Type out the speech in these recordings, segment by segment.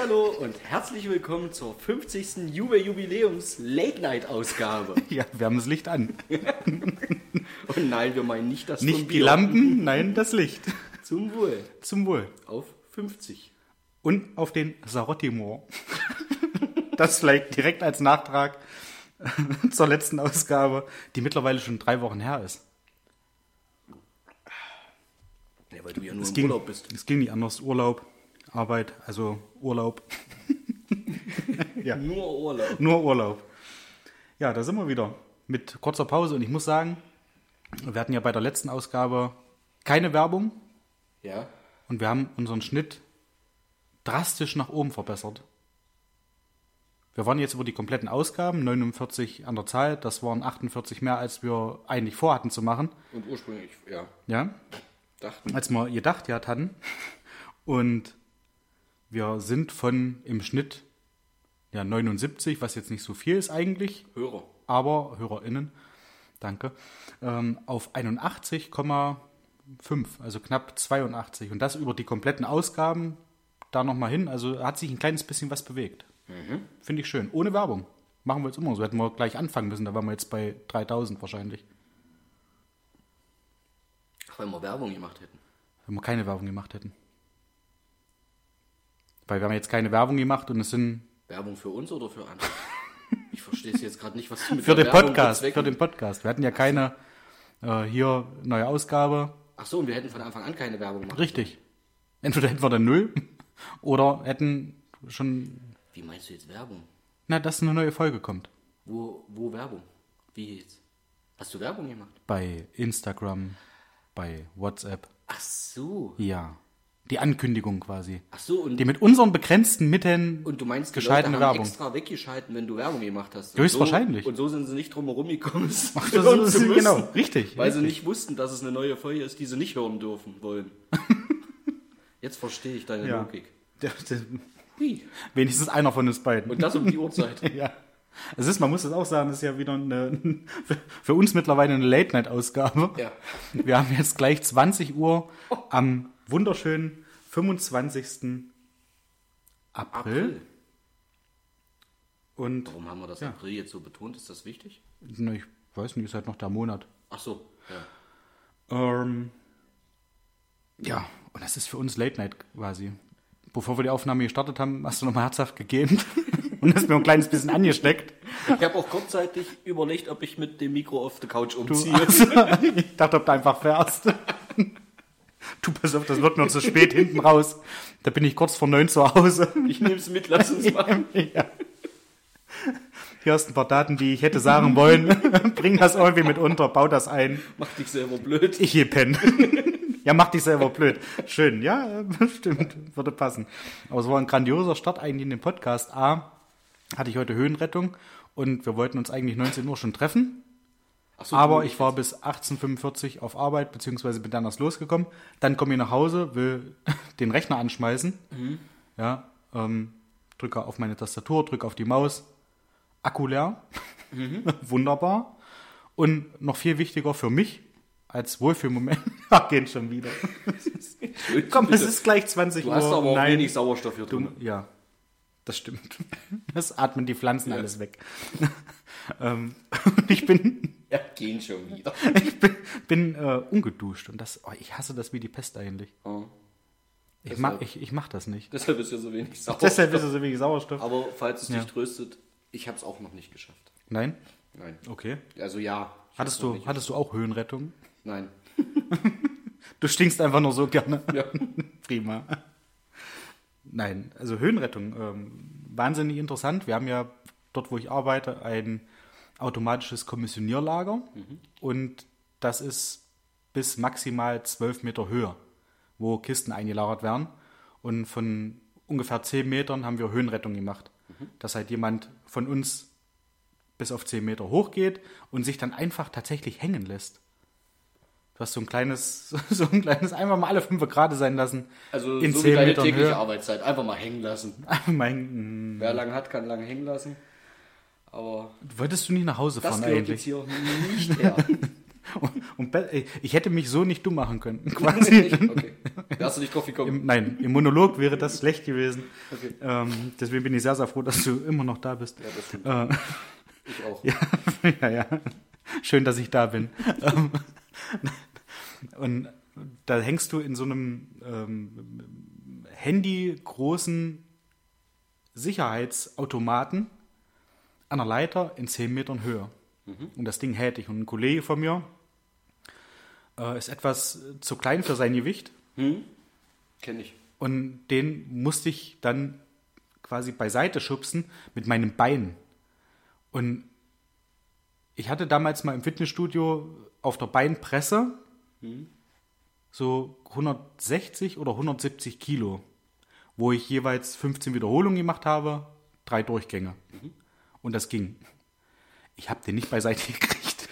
Hallo und herzlich willkommen zur 50. Juve Jubiläums Late Night Ausgabe. Ja, wir haben das Licht an. Und nein, wir meinen nicht das Nicht die Bier. Lampen, nein, das Licht. Zum Wohl. Zum Wohl. Auf 50. Und auf den Sarotti-Moor. Das vielleicht direkt als Nachtrag zur letzten Ausgabe, die mittlerweile schon drei Wochen her ist. Ja, weil du ja nur Es im ging, Urlaub bist. es ging nicht anders. Urlaub, Arbeit, also Urlaub. Ja. Nur Urlaub. Nur Urlaub. Ja, da sind wir wieder mit kurzer Pause. Und ich muss sagen, wir hatten ja bei der letzten Ausgabe keine Werbung Ja. und wir haben unseren Schnitt drastisch nach oben verbessert. Wir waren jetzt über die kompletten Ausgaben, 49 an der Zahl, das waren 48 mehr, als wir eigentlich vorhatten zu machen. Und ursprünglich, ja, Ja, dachten. als wir gedacht ja hatten. Und wir sind von im Schnitt ja 79, was jetzt nicht so viel ist eigentlich, Hörer. aber HörerInnen, danke, ähm, auf 81,5, also knapp 82. Und das über die kompletten Ausgaben da nochmal hin. Also hat sich ein kleines bisschen was bewegt. Finde ich schön. Ohne Werbung. Machen wir jetzt immer so. Hätten wir gleich anfangen müssen, da waren wir jetzt bei 3000 wahrscheinlich. Ach, wenn wir Werbung gemacht hätten. Wenn wir keine Werbung gemacht hätten. Weil wir haben jetzt keine Werbung gemacht und es sind Werbung für uns oder für andere? Ich verstehe es jetzt gerade nicht, was du mit für der den Werbung Podcast. Für den Podcast. Wir hatten ja keine äh, hier neue Ausgabe. Ach so, und wir hätten von Anfang an keine Werbung gemacht. Richtig. Entweder hätten wir dann null oder hätten schon, Wie meinst du jetzt Werbung? na, dass eine neue Folge kommt. Wo, wo Werbung? Wie jetzt? Hast du Werbung gemacht? Bei Instagram, bei WhatsApp. Ach so. Ja. Die Ankündigung quasi. Ach so, und, Die mit unseren begrenzten Mitteln und du meinst, die Leute haben Werbung. extra weggeschalten, wenn du Werbung gemacht hast. Höchstwahrscheinlich. Und so, und so sind sie nicht drum herum gekommen, es das hören ist- zu müssen, genau, richtig, Weil sie nicht wussten, dass es eine neue Folge ist, die sie nicht hören dürfen wollen. Jetzt verstehe ich deine Ja. Logik. Der- der- Hui. wenigstens einer von uns beiden. Und das um die Uhrzeit. Ja. Es ist, man muss es auch sagen, es ist ja wieder eine, für, für uns mittlerweile eine Late-Night-Ausgabe. Ja. Wir haben jetzt gleich 20 Uhr am wunderschönen 25. April. April. Und Warum haben wir das Ja. April jetzt so betont? Ist das wichtig? na, ich weiß nicht, ist halt noch der Monat. Ach so, ja. Ähm, ja, und das ist für uns Late Night quasi. Bevor wir die Aufnahme gestartet haben, hast du nochmal herzhaft gegeben und hast mir ein kleines bisschen angesteckt. Ich habe auch kurzzeitig überlegt, ob ich mit dem Mikro auf der Couch Du, umziehe. also, ich dachte, ob du einfach fährst. Du, pass auf, das wird nur zu spät hinten raus. Da bin ich kurz vor neun zu Hause. Ich nehme es mit, lass uns machen. Ja. Hier hast ein paar Daten, die ich hätte sagen wollen. Bring das irgendwie mit unter, bau das ein. Mach dich selber blöd. Ich gehe pennen. Ja, mach dich selber blöd. Schön, ja, stimmt, würde passen. Aber es war ein grandioser Start eigentlich in den Podcast. A, hatte ich heute Höhenrettung und wir wollten uns eigentlich 19 Uhr schon treffen. So, Aber du- ich war bis 18.45 Uhr auf Arbeit, beziehungsweise bin dann erst losgekommen. Dann komme ich nach Hause, will den Rechner anschmeißen. Ja, ähm, drücke auf meine Tastatur, drücke auf die Maus. Akku leer. Wunderbar. Und noch viel wichtiger für mich als Wohlfühlmoment. Gehen schon wieder. Komm, es ist gleich 20 Du Uhr. hast aber auch Nein. wenig Sauerstoff hier drin. Du, ja, das stimmt. Das atmen die Pflanzen Ja. alles weg. Ähm, ich bin Ja, gehen schon wieder. ich bin, bin äh, ungeduscht und das, oh, ich hasse das wie die Pest eigentlich. Oh. Ich, Deshalb- mag, ich, ich mach das nicht. Deshalb ist ja so wenig Sauerstoff. Deshalb ist es so wenig Sauerstoff. Aber falls es Ja. dich tröstet, ich habe es auch noch nicht geschafft. Nein? Nein. Okay. Also ja. Hattest du, hattest du auch Höhenrettung? Nein. Du stinkst einfach nur so gerne. Ja. Prima. Nein, also Höhenrettung, ähm, wahnsinnig interessant. Wir haben ja dort, wo ich arbeite, ein automatisches Kommissionierlager und das ist bis maximal 12 Meter Höhe, wo Kisten eingelagert werden. Und von ungefähr 10 Metern haben wir Höhenrettung gemacht. Dass halt jemand von uns bis auf 10 Meter hochgeht und sich dann einfach tatsächlich hängen lässt. Du hast so ein kleines, so ein kleines, einfach mal alle fünf Grad sein lassen. Also in so wie 10 deine Metern tägliche Höhe. Arbeitszeit. Einfach mal hängen lassen. Einfach mal hängen. Wer lang hat, kann lang hängen lassen. Aber Wolltest du nicht nach Hause das fahren gehört jetzt eigentlich? hier nicht her. Und, und ich hätte mich so nicht dumm machen können. Quasi. Okay. Wärst du nicht drauf gekommen? Im, nein, im Monolog wäre das schlecht gewesen. Okay. Ähm, deswegen bin ich sehr, sehr froh, dass du immer noch da bist. Ja, das stimmt. Äh, Ich auch. ja, ja, ja. Schön, dass ich da bin. Ähm, Und da hängst du in so einem ähm, handygroßen Sicherheitsautomaten an einer Leiter in 10 Metern Höhe. Und das Ding hält dich. Und ein Kollege von mir äh, ist etwas zu klein für sein Gewicht. Kenn ich. Und den musste ich dann quasi beiseite schubsen mit meinem Bein. Und ich hatte damals mal im Fitnessstudio auf der Beinpresse so 160 oder 170 Kilo, wo ich jeweils 15 Wiederholungen gemacht habe, drei Durchgänge. Und das ging. Ich habe den nicht beiseite gekriegt.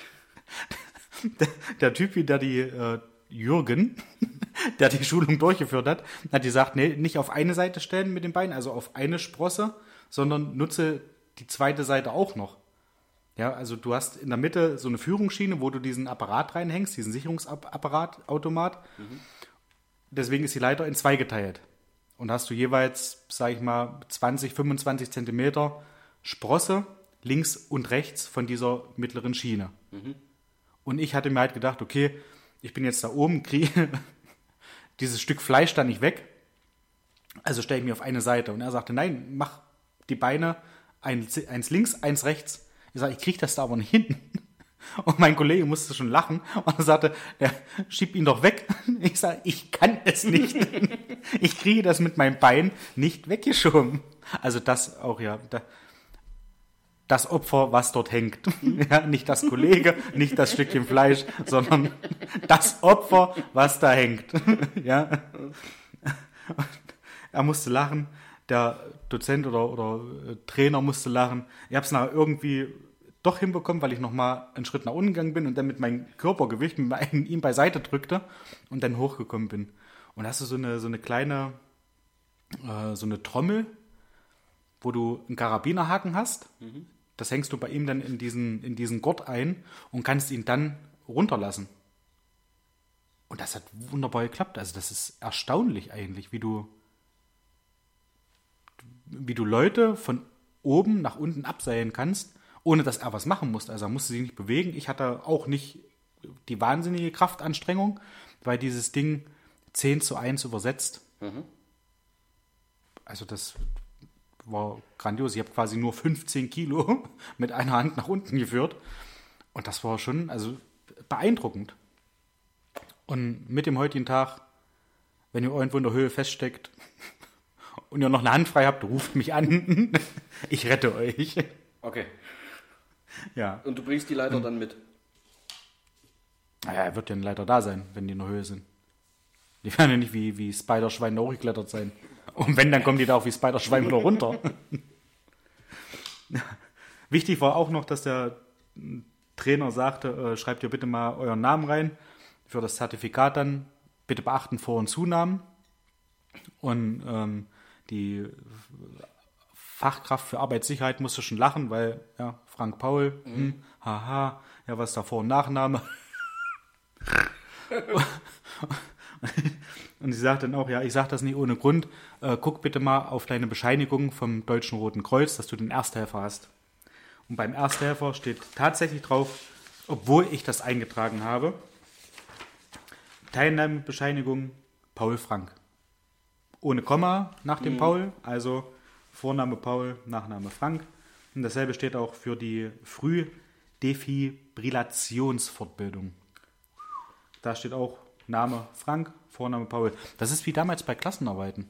Der, der Typ, der die äh, Jürgen, der die Schulung durchgeführt hat, hat gesagt, nee, nicht auf eine Seite stellen mit dem Bein, also auf eine Sprosse, sondern nutze die zweite Seite auch noch. Ja, also du hast in der Mitte so eine Führungsschiene, wo du diesen Apparat reinhängst, diesen Sicherungsapparat, Automat. Deswegen ist die Leiter in zwei geteilt. Und hast du jeweils, sag ich mal, 20, 25 Zentimeter Sprosse links und rechts von dieser mittleren Schiene. Und ich hatte mir halt gedacht, okay, ich bin jetzt da oben, kriege dieses Stück Fleisch da nicht weg. Also stelle ich mich auf eine Seite. Und er sagte, nein, mach die Beine eins, eins links, eins rechts. Ich sage, ich kriege das da aber nicht hin. Und mein Kollege musste schon lachen und er sagte, ja, schieb ihn doch weg. Ich sage, ich kann es nicht. Ich kriege das mit meinem Bein nicht weggeschoben. Also das auch, ja. Da, das Opfer, was dort hängt. Ja, nicht das Kollege, nicht das Stückchen Fleisch, sondern das Opfer, was da hängt. Ja. Er musste lachen, der Dozent oder, oder äh, Trainer musste lachen. Ich habe es nachher irgendwie doch hinbekommen, weil ich nochmal einen Schritt nach unten gegangen bin und dann mit meinem Körpergewicht mit meinem, ihm beiseite drückte und dann hochgekommen bin. Und hast du so eine, so eine kleine, äh, so eine Trommel, wo du einen Karabinerhaken hast. Das hängst du bei ihm dann in diesen, in diesen Gurt ein und kannst ihn dann runterlassen. Und das hat wunderbar geklappt. Also das ist erstaunlich eigentlich, wie du, wie du Leute von oben nach unten abseilen kannst, ohne dass er was machen musste. Also er musste sich nicht bewegen. Ich hatte auch nicht die wahnsinnige Kraftanstrengung, weil dieses Ding 10 zu 1 übersetzt. Also das war grandios. Ich habe quasi nur 15 Kilo mit einer Hand nach unten geführt. Und das war schon also beeindruckend. Und mit dem heutigen Tag, wenn ihr irgendwo in der Höhe feststeckt und ihr noch eine Hand frei habt, ruft mich an. Ich rette euch. Okay. Ja. Und du bringst die Leiter dann mit. Naja, er wird ja leider da sein, wenn die in der Höhe sind. Die werden ja nicht wie, wie Spider-Schwein hochgeklettert sein. Und wenn, dann kommen die da auch wie Spider-Schwein wieder runter. Wichtig war auch noch, dass der Trainer sagte, äh, schreibt ihr bitte mal euren Namen rein für das Zertifikat dann. Bitte beachten Vor- und Zunamen. Und ähm, die Fachkraft für Arbeitssicherheit musste schon lachen, weil, ja, Frank Paul, hm, haha, ja, was ist da Vor- und Nachname? Und sie sagt dann auch, ja, ich sage das nicht ohne Grund, äh, guck bitte mal auf deine Bescheinigung vom Deutschen Roten Kreuz, dass du den Ersthelfer hast. Und beim Ersthelfer steht tatsächlich drauf, obwohl ich das eingetragen habe, Teilnahmebescheinigung Paul Frank. Ohne Komma nach dem Paul, also Vorname Paul, Nachname Frank. Und dasselbe steht auch für die Frühdefibrillationsfortbildung. Da steht auch Name Frank, Vorname Paul. Das ist wie damals bei Klassenarbeiten.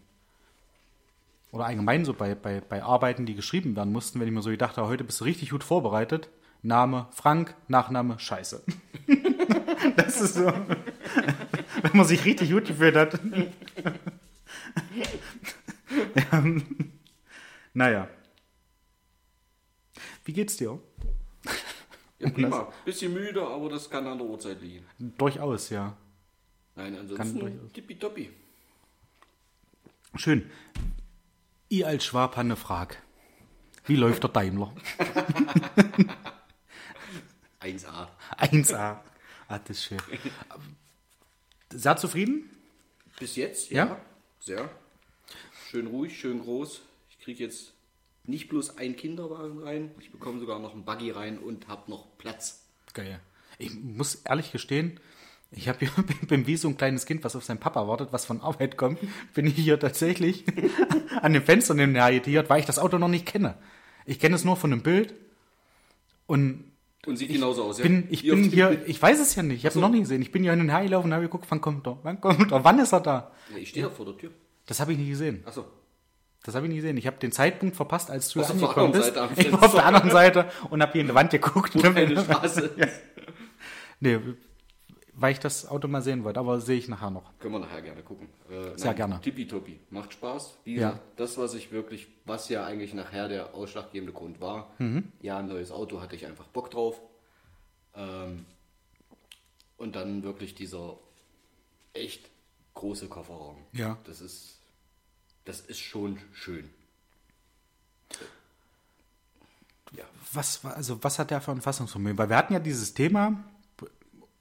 Oder allgemein so bei, bei, bei Arbeiten, die geschrieben werden mussten, wenn ich mir so gedacht habe, heute bist du richtig gut vorbereitet. Name Frank, Nachname Scheiße. das ist so, wenn man sich richtig gut gefühlt hat. ja. Naja. Wie geht's dir? Ja, prima. Bisschen müde, aber das kann an der Uhrzeit liegen. Durchaus, ja. Nein, ansonsten durchaus. tippitoppi. Schön. Ich als Schwab habe eine Frage. Wie läuft der Daimler? 1A. 1A. Ah, das ist schön. Sehr zufrieden? Bis jetzt, Ja? ja. Sehr. Schön ruhig, schön groß. Ich kriege jetzt nicht bloß einen Kinderwagen rein, ich bekomme sogar noch einen Buggy rein und habe noch Platz. Geil. Ich muss ehrlich gestehen, ich habe hier, bin wie so ein kleines Kind, was auf seinen Papa wartet, was von Arbeit kommt, bin ich hier tatsächlich an dem Fenster nebenher irritiert, weil ich das Auto noch nicht kenne. Ich kenne es nur von einem Bild und Und sieht genauso aus, bin, ich Wie bin hier, Bild. ich weiß es ja nicht, ich habe so. noch nie gesehen. Ich bin hier hin und her gelaufen und habe geguckt, wann kommt er, wann kommt er, wann ist er da? Ja, ich stehe da vor der Tür. Das habe ich nicht gesehen. Achso. Das habe ich nicht gesehen. Ich habe den Zeitpunkt verpasst, als du Auf der angekommen anderen bist. Seite Ich war auf der anderen Seite und habe hier in die Wand geguckt. Keine Straße. Nee, weil ich das Auto mal sehen wollte, aber sehe ich nachher noch. Können wir nachher gerne gucken. Äh, Sehr gerne. Tippitoppi. Macht Spaß. Wie Ja. das, was ich wirklich, was ja eigentlich nachher der ausschlaggebende Grund war. Mhm. Ja, ein neues Auto hatte ich einfach Bock drauf. Ähm, und dann wirklich dieser echt große Kofferraum. Ja. Das ist, das ist schon schön. Ja. Was, war- also was hat der für ein Fassungsvermögen? Weil wir hatten ja dieses Thema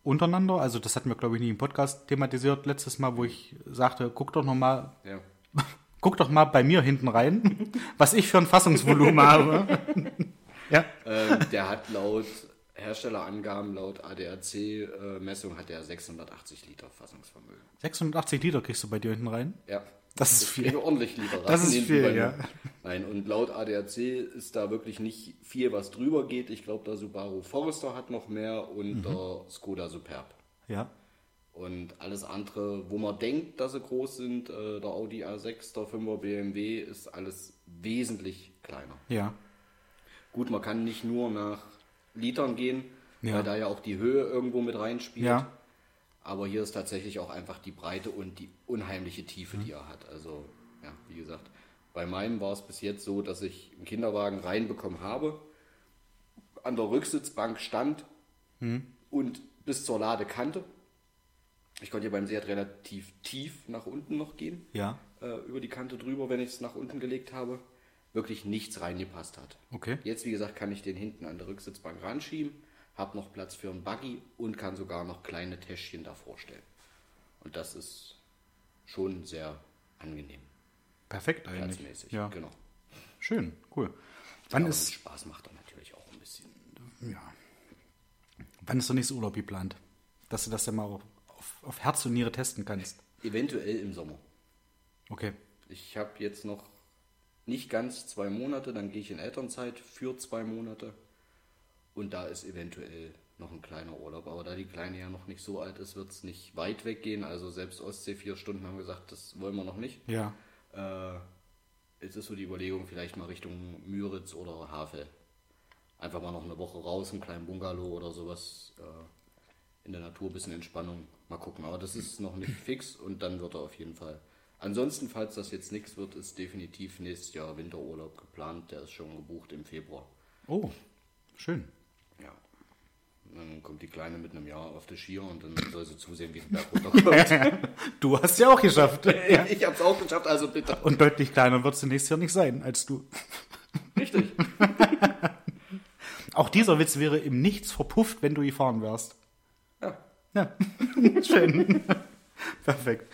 untereinander, also das hatten wir, glaube ich, nie im Podcast thematisiert letztes Mal, wo ich sagte, guck doch noch mal, ja. guck doch mal bei mir hinten rein, was ich für ein Fassungsvolumen habe. ja. ähm, der hat laut Herstellerangaben, laut ADAC-Messung, hat er 680 Liter Fassungsvermögen. 680 Liter kriegst du bei dir hinten rein. Ja. Das ist viel. ordentlich Liter Das ist viel, ja. Nein, und laut ADAC ist da wirklich nicht viel, was drüber geht. Ich glaube, der Subaru Forester hat noch mehr Mhm. und der Skoda Superb. Ja. Und alles andere, wo man denkt, dass sie groß sind, äh, der Audi A6, der 5er BMW, ist alles wesentlich kleiner. Ja. Gut, man kann nicht nur nach Litern gehen, Ja. weil da ja auch die Höhe irgendwo mit reinspielt. Ja. Aber hier ist tatsächlich auch einfach die Breite und die unheimliche Tiefe, Mhm. die er hat. Also, ja, wie gesagt, bei meinem war es bis jetzt so, dass ich einen Kinderwagen reinbekommen habe, an der Rücksitzbank stand Mhm. und bis zur Ladekante. Ich konnte ja beim Seat relativ tief nach unten noch gehen, Ja. äh, über die Kante drüber, wenn ich es nach unten gelegt habe. Wirklich nichts reingepasst hat. Okay. Jetzt, wie gesagt, kann ich den hinten an der Rücksitzbank ranschieben, habe noch Platz für einen Buggy und kann sogar noch kleine Täschchen davor stellen. Und das ist schon sehr angenehm, Perfekt eigentlich. platzmäßig. Ja. Genau. Schön, cool. Wann Aber ist, Spaß macht er natürlich auch ein bisschen. ja. Wann ist der nächste Urlaub geplant? Dass du das ja mal auf, auf Herz und Niere testen kannst. Eventuell im Sommer. Okay. Ich habe jetzt noch nicht ganz zwei Monate, dann gehe ich in Elternzeit für zwei Monate. Und da ist eventuell noch ein kleiner Urlaub. Aber da die Kleine ja noch nicht so alt ist, wird es nicht weit weggehen. Also selbst Ostsee vier Stunden haben gesagt, das wollen wir noch nicht. Ja. Äh, jetzt ist so die Überlegung, vielleicht mal Richtung Müritz oder Havel. Einfach mal noch eine Woche raus, einen kleinen Bungalow oder sowas. Äh, in der Natur, bisschen Entspannung. Mal gucken. Aber das ist noch nicht fix und dann wird er auf jeden Fall. Ansonsten, falls das jetzt nichts wird, ist definitiv nächstes Jahr Winterurlaub geplant. Der ist schon gebucht im Februar. Oh, schön. Ja. Dann kommt die Kleine mit einem Jahr auf die Skier und dann soll sie zusehen, wie es berg runterkommt. Du hast ja auch geschafft. Ich habe es auch geschafft, also bitte. Und deutlich kleiner wird sie nächstes Jahr nicht sein als du. Richtig. Auch dieser Witz wäre im Nichts verpufft, wenn du gefahren wärst. Ja. Ja, schön. Perfekt.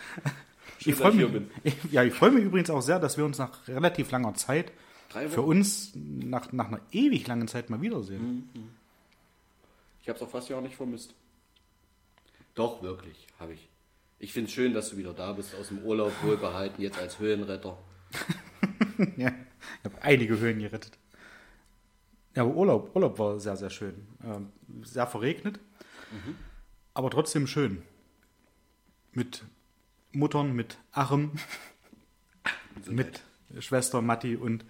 Schön, ich freue mich, ich, ja, ich freue mich übrigens auch sehr, dass wir uns nach relativ langer Zeit für uns nach, nach einer ewig langen Zeit mal wiedersehen. Ich habe es auch fast ja auch nicht vermisst. Doch, wirklich, habe ich. Ich finde es schön, dass du wieder da bist, aus dem Urlaub wohlbehalten, jetzt als Höhenretter. Ja, ich habe einige Höhen gerettet. Ja, aber Urlaub, Urlaub war sehr, sehr schön. Ähm, sehr verregnet, aber trotzdem schön. Mit Muttern, mit Achim, mit Schwester Matti und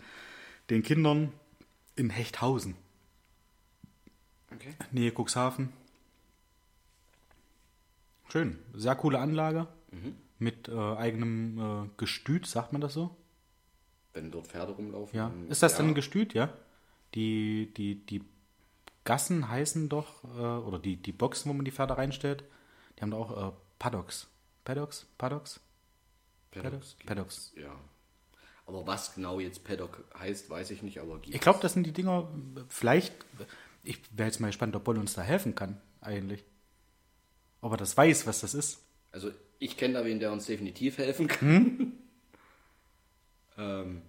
den Kindern in Hechthausen. Okay. Nähe Cuxhaven. Schön. Sehr coole Anlage. Mit äh, eigenem äh, Gestüt, sagt man das so? Wenn dort Pferde rumlaufen. Ja. Ist das ja, dann ein Gestüt, ja? Die, die, die Gassen heißen doch, äh, oder die, die Boxen, wo man die Pferde reinstellt, die haben da auch äh, Paddocks. Paddocks? Paddocks? Paddocks? gibt's, Paddocks. Ja. Aber was genau jetzt Paddock heißt, weiß ich nicht, aber Ich glaube, das sind die Dinger, vielleicht, ich wäre jetzt mal gespannt, ob Boll uns da helfen kann, eigentlich. Ob er das weiß, was das ist. Also Ich kenne da wen, der uns definitiv helfen kann. ähm,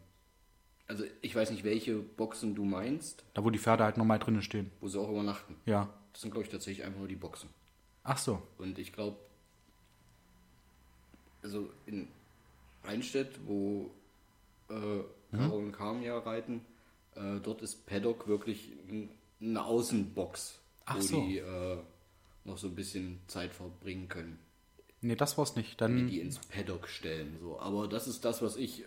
also ich weiß nicht, welche Boxen du meinst, Da, wo die Pferde halt normal drinnen stehen. wo sie auch übernachten. Ja. Das sind, glaube ich, tatsächlich einfach nur die Boxen. Ach so. Und ich glaube, also in Rheinstedt, wo äh, Caro und Carm ja reiten, äh, dort ist Paddock wirklich n- eine Außenbox, Ach wo so. die äh, noch so ein bisschen Zeit verbringen können, Nee, das war's nicht. Dann, die ins Paddock stellen. So. Aber das ist das, was ich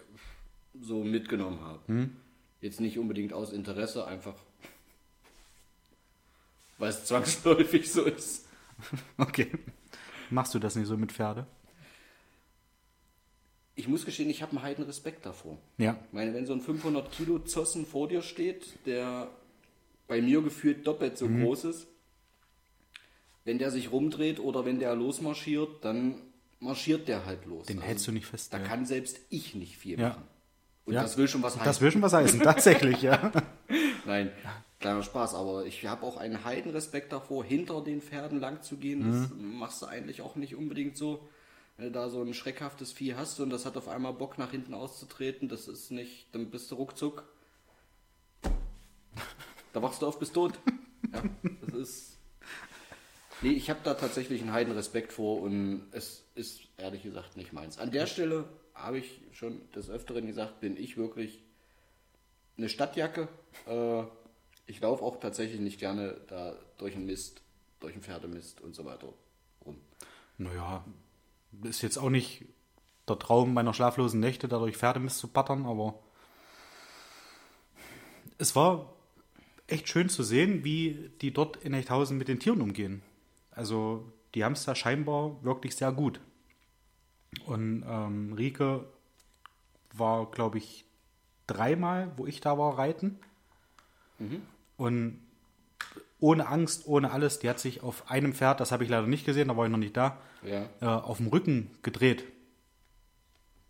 so mitgenommen habe. Hm? Jetzt nicht unbedingt aus Interesse, einfach weil es zwangsläufig so ist. okay. Machst du das nicht so mit Pferde? Ich muss gestehen, ich habe einen heiden Respekt davor. Ja. Ich meine, wenn so ein 500 Kilo Zossen vor dir steht, der bei mir gefühlt doppelt so Mhm. groß ist, wenn der sich rumdreht oder wenn der losmarschiert, dann marschiert der halt los. Den hältst du nicht fest, Da ja. kann selbst ich nicht viel Ja. machen. Und Ja. das will schon was heißen. Das will schon was heißen, tatsächlich, ja. Nein, kleiner Spaß, aber ich habe auch einen Heidenrespekt davor, hinter den Pferden lang zu gehen. Das Mhm. machst du eigentlich auch nicht unbedingt so. Wenn du da so ein schreckhaftes Vieh hast und das hat auf einmal Bock nach hinten auszutreten, das ist nicht, dann bist du ruckzuck. Da wachst du auf bis tot. Ja, das ist. Nee, ich habe da tatsächlich einen Heidenrespekt vor und es ist ehrlich gesagt nicht meins. An der Stelle habe ich schon des Öfteren gesagt, bin ich wirklich eine Stadtjacke. Äh, ich laufe auch tatsächlich nicht gerne da durch den Mist, durch den Pferdemist und so weiter rum. Naja, ist jetzt auch nicht der Traum meiner schlaflosen Nächte, da durch Pferdemist zu pattern, aber es war echt schön zu sehen, wie die dort in Echthausen mit den Tieren umgehen. Also, die haben es da scheinbar wirklich sehr gut. Und ähm, Rike war, glaube ich, dreimal, wo ich da war, reiten. Und ohne Angst, ohne alles, die hat sich auf einem Pferd, das habe ich leider nicht gesehen, da war ich noch nicht da, Ja. äh, auf dem Rücken gedreht.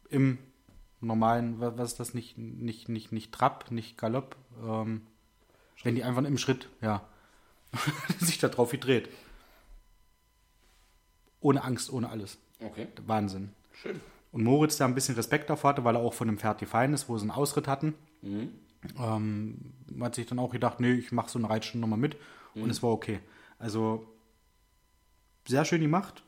Im normalen, wa- was ist das, nicht, nicht, nicht, nicht Trab, nicht Galopp, ähm, wenn die einfach im Schritt, ja, sich da drauf gedreht. Ohne Angst, ohne alles. Okay. Wahnsinn. Schön. Und Moritz, der ein bisschen Respekt davor hatte, weil er auch von dem Pferd gefallen ist, wo sie einen Ausritt hatten, ähm, hat sich dann auch gedacht, nee, ich mache so eine Reitstunde nochmal mit. Und es war okay. Also sehr schön gemacht.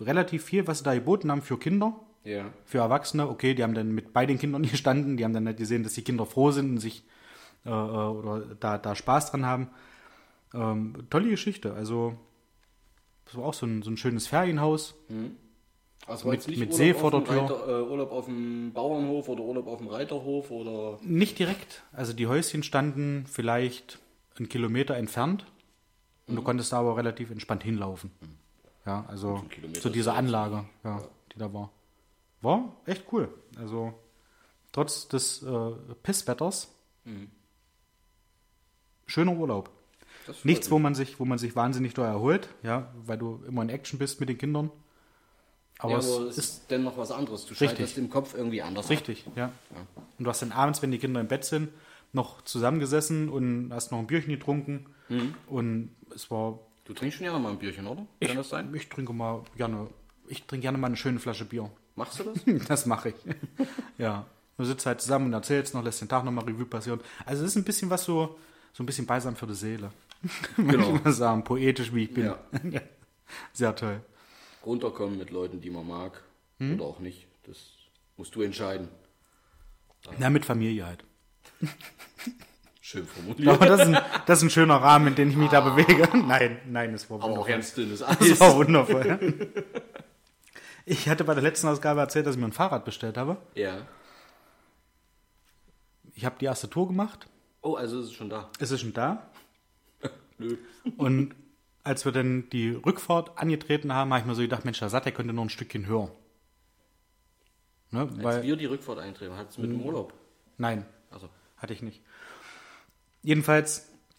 Relativ viel, was sie da geboten haben für Kinder. Ja. Für Erwachsene, okay, die haben dann mit bei den Kindern gestanden, die haben dann nicht gesehen, dass die Kinder froh sind und sich äh, äh, oder da, da Spaß dran haben. Ähm, tolle Geschichte. Also, das war auch so ein, so ein schönes Ferienhaus. Also war Mit- mit See vor der Tür. Reiter, äh, Urlaub auf dem Bauernhof oder Urlaub auf dem Reiterhof oder. Nicht direkt. Also die Häuschen standen vielleicht einen Kilometer entfernt und du konntest da aber relativ entspannt hinlaufen. Ja, also zu dieser ist ja Anlage, ja, die da war. War echt cool. Also trotz des äh, Pisswetters schöner Urlaub. Nichts, wo man sich, wo man sich wahnsinnig doll erholt, ja, weil du immer in Action bist mit den Kindern. Aber, ja, es aber es ist dennoch was anderes. Du Richtig. schaltest im Kopf irgendwie anders. Richtig, ja. Und du hast dann abends, wenn die Kinder im Bett sind, noch zusammengesessen und hast noch ein Bierchen getrunken. Und es war. Du trinkst schon ja noch mal ein Bierchen, oder? Ich, Kann das sein? ich trinke mal gerne. Ich trinke gerne mal eine schöne Flasche Bier. Machst du das? Das mache ich. ja. Du sitzt halt zusammen und erzählst noch, lässt den Tag nochmal Revue passieren. Also es ist ein bisschen was so, so ein bisschen Beisam für die Seele. Würde Genau. ich mal sagen, poetisch wie ich bin. Ja. Sehr toll. Runterkommen mit Leuten, die man mag Hm? oder auch nicht. Das musst du entscheiden. Ja, mit Familie halt. Schön formuliert. glaube, das ist, ein, das ist ein schöner Rahmen, in dem ich mich da bewege. Nein, nein, es war Aber auch wundervoll. ganz dünnes Das Eis. war wundervoll. Ich hatte bei der letzten Ausgabe erzählt, dass ich mir ein Fahrrad bestellt habe. Ja. Ich habe die erste Tour gemacht. Oh, also ist es schon da. Es ist schon da. Nö. Und als wir dann die Rückfahrt angetreten haben, habe ich mir so gedacht, Mensch, der Sattel könnte noch ein Stückchen höher. Ne, Als weil, wir die Rückfahrt eintreten, hat es mit dem Urlaub. nein, Also, hatte ich nicht. Jedenfalls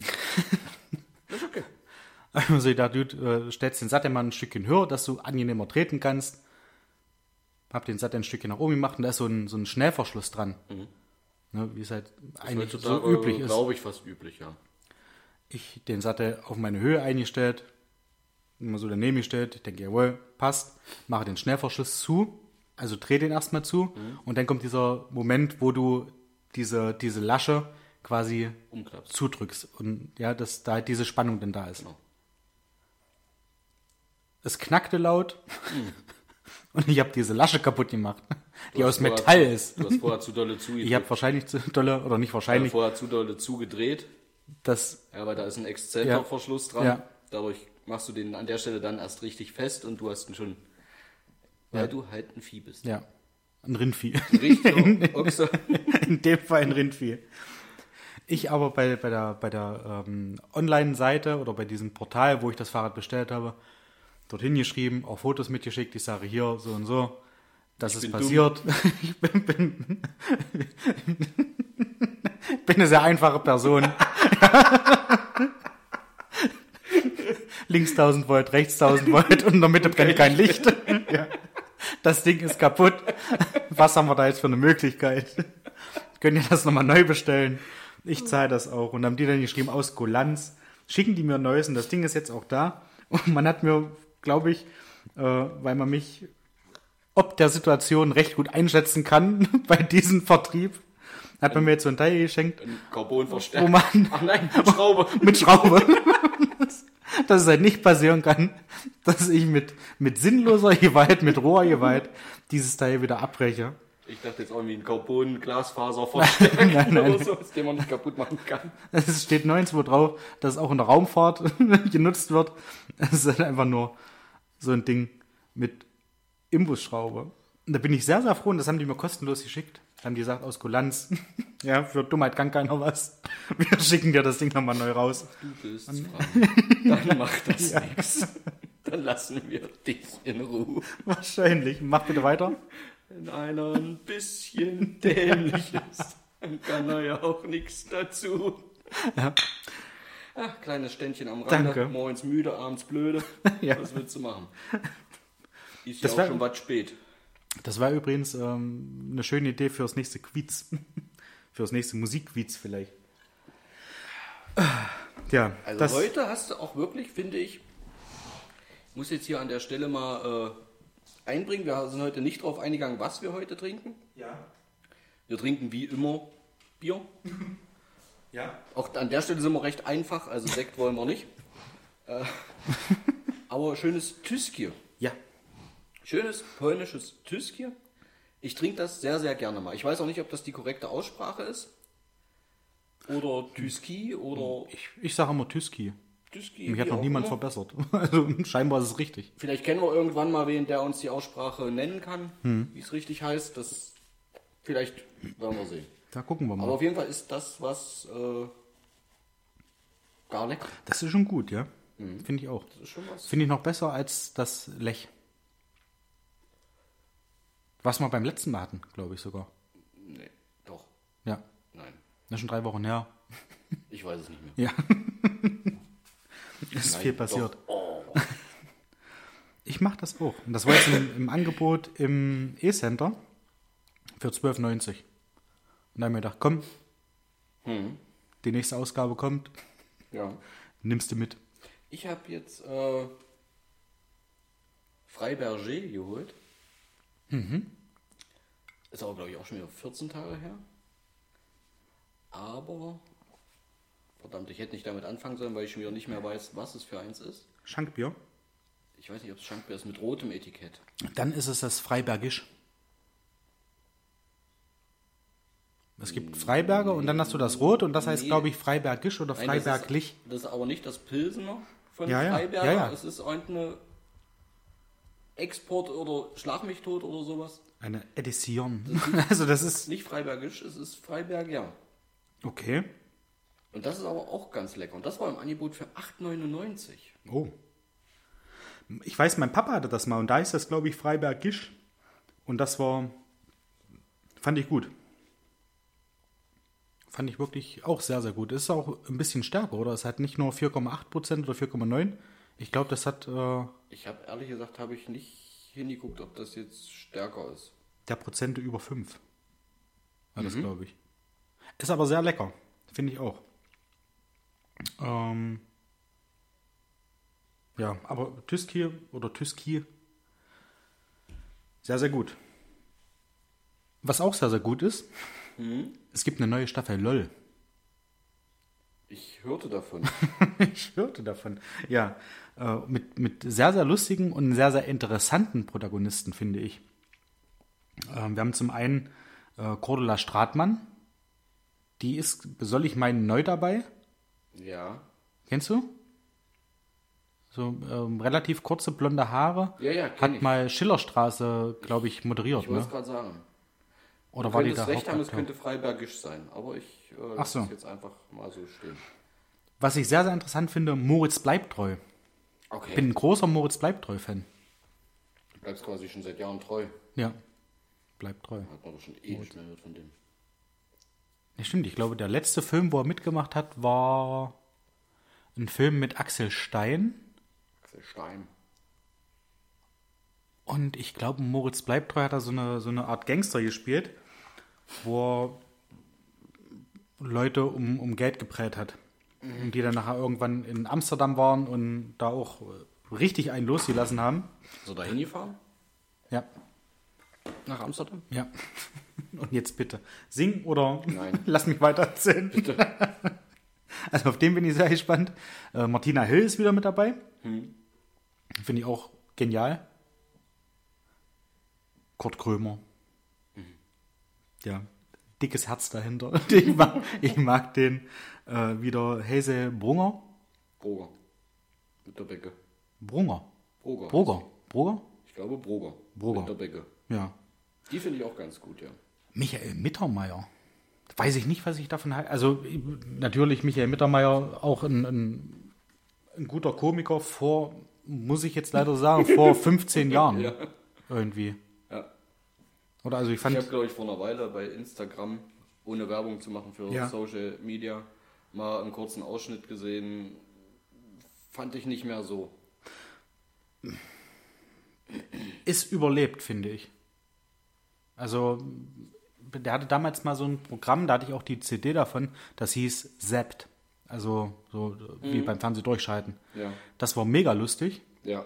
ist okay. habe ich mir so gedacht, du äh, stellst den Sattel mal ein Stückchen höher, dass du angenehmer treten kannst. Hab den Sattel ein Stückchen nach oben gemacht und da ist so ein, so ein Schnellverschluss dran. Ne, wie es halt eigentlich so üblich ist. Glaube ich, fast üblich, ja. Ich den Sattel auf meine Höhe eingestellt, immer so daneben gestellt. Ich denke, jawohl, passt. Mache den Schnellverschluss zu, also dreh den erstmal zu. Und dann kommt dieser Moment, wo du diese, diese Lasche quasi Umklappst. zudrückst. Und ja, dass da diese Spannung dann da ist. Genau. Es knackte laut. Und ich habe diese Lasche kaputt gemacht, die aus Metall ist. Du hast vorher zu dolle zugedreht. Ich habe wahrscheinlich zu dolle, oder nicht wahrscheinlich, vorher zu dolle zugedreht. das, Ja, weil da ist ein Exzenterverschluss dran. Ja. Dadurch machst du den an der Stelle dann erst richtig fest und du hast ihn schon, weil du halt ein Vieh bist. ja, ein Rindvieh. Richtig, Ochse. In dem Fall ein Rindvieh. Ich aber bei, bei der, bei der ähm, Online-Seite oder bei diesem Portal, wo ich das Fahrrad bestellt habe, dorthin geschrieben, auch Fotos mitgeschickt. Ich sage hier so und so, das ist bin passiert. Ich bin, bin, bin eine sehr einfache Person. Links 1000 Volt, rechts 1000 Volt und in der Mitte brennt kein Licht. Ja. Das Ding ist kaputt. Was haben wir da jetzt für eine Möglichkeit? Könnt ihr das nochmal neu bestellen? Ich zahle das auch. Und haben die dann geschrieben, aus Kulanz, schicken die mir ein neues und das Ding ist jetzt auch da. Und man hat mir, glaube ich, äh, weil man mich ob der Situation recht gut einschätzen kann bei diesem Vertrieb, hat man mir jetzt so ein Teil geschenkt Ein Carbonverstärker. Wo man- Ach nein, mit Schraube. mit Schraube. dass es halt nicht passieren kann, dass ich mit, mit sinnloser Gewalt, mit roher Gewalt dieses Teil wieder abbreche. Ich dachte jetzt irgendwie ein Carbon-Glasfaser-Verstärker Nein, nein. oder so, den man nicht kaputt machen kann. Es steht nirgendwo drauf, dass es auch in der Raumfahrt genutzt wird. Es ist halt einfach nur so ein Ding mit Imbusschraube. Und da bin ich sehr, sehr froh und das haben die mir kostenlos geschickt. Haben die gesagt, aus Kulanz. ja, für Dummheit kann keiner was. Wir schicken dir das Ding nochmal neu raus. Du bist Frank. Dann macht das nichts. Dann lassen wir dich in Ruhe. Wahrscheinlich. Mach bitte weiter. Wenn einer ein bisschen dämlich ist, dann kann er ja auch nichts dazu. Ja. Ach, kleines Ständchen am Rande. Danke. Morgens müde, abends blöde. Ja. Was willst du machen? Ist Das ja auch schon was spät. Das war übrigens ähm, eine schöne Idee fürs nächste Quiz. fürs nächste Musikquiz vielleicht. Ja, Also das, heute hast du auch wirklich, finde ich, ich muss jetzt hier an der Stelle mal äh, einbringen. Wir sind heute nicht darauf eingegangen, was wir heute trinken. ja, Wir trinken wie immer Bier. ja. Auch an der Stelle sind wir recht einfach, also Sekt wollen wir nicht. Äh, aber schönes Tyskier. Ja, Schönes polnisches Tyskier. Ich trinke das sehr, sehr gerne mal. Ich weiß auch nicht, ob das die korrekte Aussprache ist. Oder Tyski oder ich, ich sage immer Tyski. Tyski. Mich hat noch niemand immer. verbessert. Also scheinbar ist es richtig. Vielleicht kennen wir irgendwann mal wen, der uns die Aussprache nennen kann, Hm. wie es richtig heißt. Das vielleicht werden wir sehen. Da gucken wir Aber mal. auf jeden Fall ist das was äh, gar lecker. Das ist schon gut, ja. Mhm. Finde ich auch. Das ist schon was. Finde ich noch besser als das Lech. Was wir beim letzten Mal hatten, glaube ich sogar. Nee, doch. Ja, Nein. das ist schon drei Wochen her. Ich weiß es nicht mehr. Ja. es ist Nein, viel passiert. Oh. Ich mache das auch. Und das war jetzt im, im Angebot im E-Center für 12,90. Und da habe ich mir gedacht, komm, Hm. die nächste Ausgabe kommt, Ja. nimmst du mit. Ich habe jetzt äh, Freiberger geholt. Mhm. Ist aber, glaube ich, auch schon wieder 14 Tage her. Aber, verdammt, ich hätte nicht damit anfangen sollen, weil ich schon wieder nicht mehr weiß, was es für eins ist. Schankbier. Ich weiß nicht, ob es Schankbier ist mit rotem Etikett. Dann ist es das Freibergisch. Es gibt Freiberger und dann hast du das Rot und das heißt, Nee. glaube ich, Freibergisch oder Nein, das ist- Freiberglich. Das ist aber nicht das Pilsener von Ja, ja. Freiberger. Ja, ja. Es ist eine Export- oder Schlag mich tot oder sowas. Eine Edition. Also das ist, Nicht Freibergisch, es ist Freiberger. okay. Und das ist aber auch ganz lecker. Und das war im Angebot für 8,99. Oh. Ich weiß, mein Papa hatte das mal und da ist das, glaube ich, Freibergisch. Und das war, fand ich gut. Fand ich wirklich auch sehr, sehr gut. Ist auch ein bisschen stärker, oder? Es hat nicht nur 4,8% oder 4,9%. Ich glaube, das hat äh, Ich habe ehrlich gesagt, habe ich nicht hingeguckt, ob das jetzt stärker ist. der Prozente über 5. War das, glaube ich. Ist aber sehr lecker. Finde ich auch. Ähm, Ja, aber Tyski oder Tyski, sehr, sehr gut. Was auch sehr, sehr gut ist, es gibt eine neue Staffel LOL. Ich hörte davon. ich hörte davon. Ja, äh, mit, mit sehr, sehr lustigen und sehr, sehr interessanten Protagonisten, finde ich. Ähm, wir haben zum einen äh, Cordula Stratmann. Die ist, soll ich meinen, neu dabei. ja. Kennst du? So ähm, relativ kurze blonde Haare. Ja, ja, Hat ich. mal Schillerstraße, glaube ich, moderiert. Ich wollte Ne? gerade sagen. Oder war die da recht haben, es könnte freibergisch sein. Aber ich äh, lasse so. es jetzt einfach mal so stehen. Was ich sehr, sehr interessant finde, Moritz bleibt treu. Okay. Ich bin ein großer Moritz bleibt treu Fan. du bleibst quasi schon seit Jahren treu. Ja, bleibt treu. Hat man doch schon eh nicht mehr gehört von dem. Ja, stimmt. Ich glaube, der letzte Film, wo er mitgemacht hat, war ein Film mit Axel Stein. Axel Stein. Und ich glaube, Moritz Bleibtreu hat da so eine, so eine Art Gangster gespielt, wo er Leute um, um Geld geprellt hat. Und die dann nachher irgendwann in Amsterdam waren und da auch richtig einen losgelassen haben. So dahin gefahren? Ja, Nach Amsterdam? ja. Und jetzt bitte. Sing oder Nein. lass mich weiter erzählen. Bitte. Also auf den bin ich sehr gespannt. Äh, Martina Hill ist wieder mit dabei. Finde ich auch genial. Kurt Krömer. Ja, dickes Herz dahinter. Ich mag, ich mag den äh, wieder Hese Brunger. Broger. Mit der Becke. Brunger. Broger. Broger. Broger? Ich glaube Broger. Broger. Mit der Becke. Ja. Die finde ich auch ganz gut, ja. Michael Mittermeier. Weiß ich nicht, was ich davon halte. Also ich- natürlich Michael Mittermeier auch ein, ein, ein guter Komiker vor, muss ich jetzt leider sagen, vor 15 Jahren Ja. irgendwie. Oder also ich Ich fand, habe, glaube ich, vor einer Weile bei Instagram, ohne Werbung zu machen für Ja. Social Media, mal einen kurzen Ausschnitt gesehen. Fand ich nicht mehr so. ist überlebt, finde ich. Also der hatte damals mal so ein Programm, da hatte ich auch die CD davon, das hieß Zapped. Also so wie beim Fernseh durchschalten. Ja. Das war mega lustig. Ja.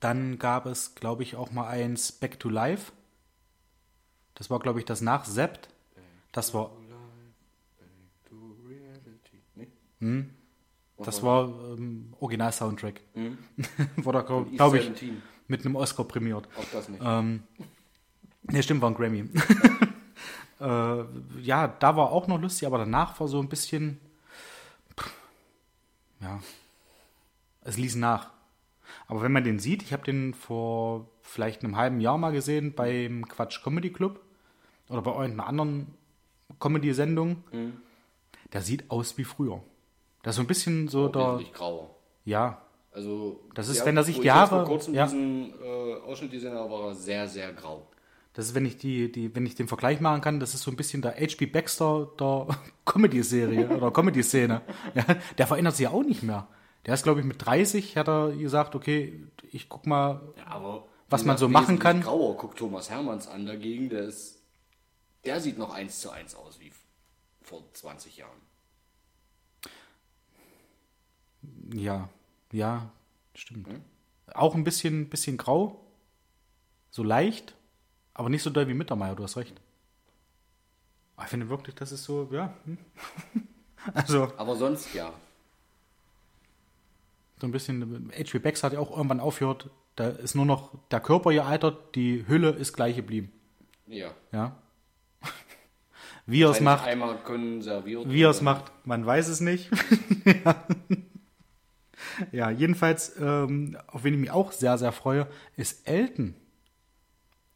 Dann gab es, glaube ich, auch mal eins Back to Life. Das war, glaube ich, das nach Zapped. Das war. Nee? das war ähm, Original-Soundtrack. Mhm. Wurde, East glaube ich, 17. mit einem Oscar prämiert. Auch das nicht. Ähm, ne, stimmt, war ein Grammy. äh, ja, da war auch noch lustig, aber danach war so ein bisschen. pff, Ja. Es ließ nach. Aber wenn man den sieht, ich habe den vor vielleicht einem halben Jahr mal gesehen beim Quatsch Comedy Club oder bei irgendeiner anderen Comedy-Sendung. Der sieht aus wie früher. Das ist so ein bisschen so der. Grauer. Ja, Also, Das ist, wenn er sich die Haare- vor kurzem ja. diesen äh, Ausschnitt gesehen habe, war er sehr, sehr grau. Das ist, wenn ich die, die, wenn ich den Vergleich machen kann, das ist so ein bisschen der H.P. Baxter der Comedy-Serie oder Comedy-Szene. Ja, der verändert sich ja auch nicht mehr. Der ist, glaube ich, mit 30 hat er gesagt, okay, ich guck mal, Ja, aber Was man so machen kann. Grauer guckt Thomas Hermanns an dagegen, der ist, der sieht noch eins zu eins aus wie vor 20 Jahren. ja, ja, stimmt. Auch ein bisschen, bisschen grau, so leicht, aber nicht so doll wie Mittermeier, du hast recht. Aber ich finde wirklich, das ist so, ja. hm. Also, Aber sonst ja. so ein bisschen, H.P. Baxter hat ja auch irgendwann aufgehört, da ist nur noch der Körper gealtert, die Hülle ist gleich geblieben. Ja. Ja. Wie er es macht, Einmal konserviert. wie er es macht, man weiß es nicht. ja. ja, jedenfalls, ähm, auf wen ich mich auch sehr, sehr freue, ist Elton.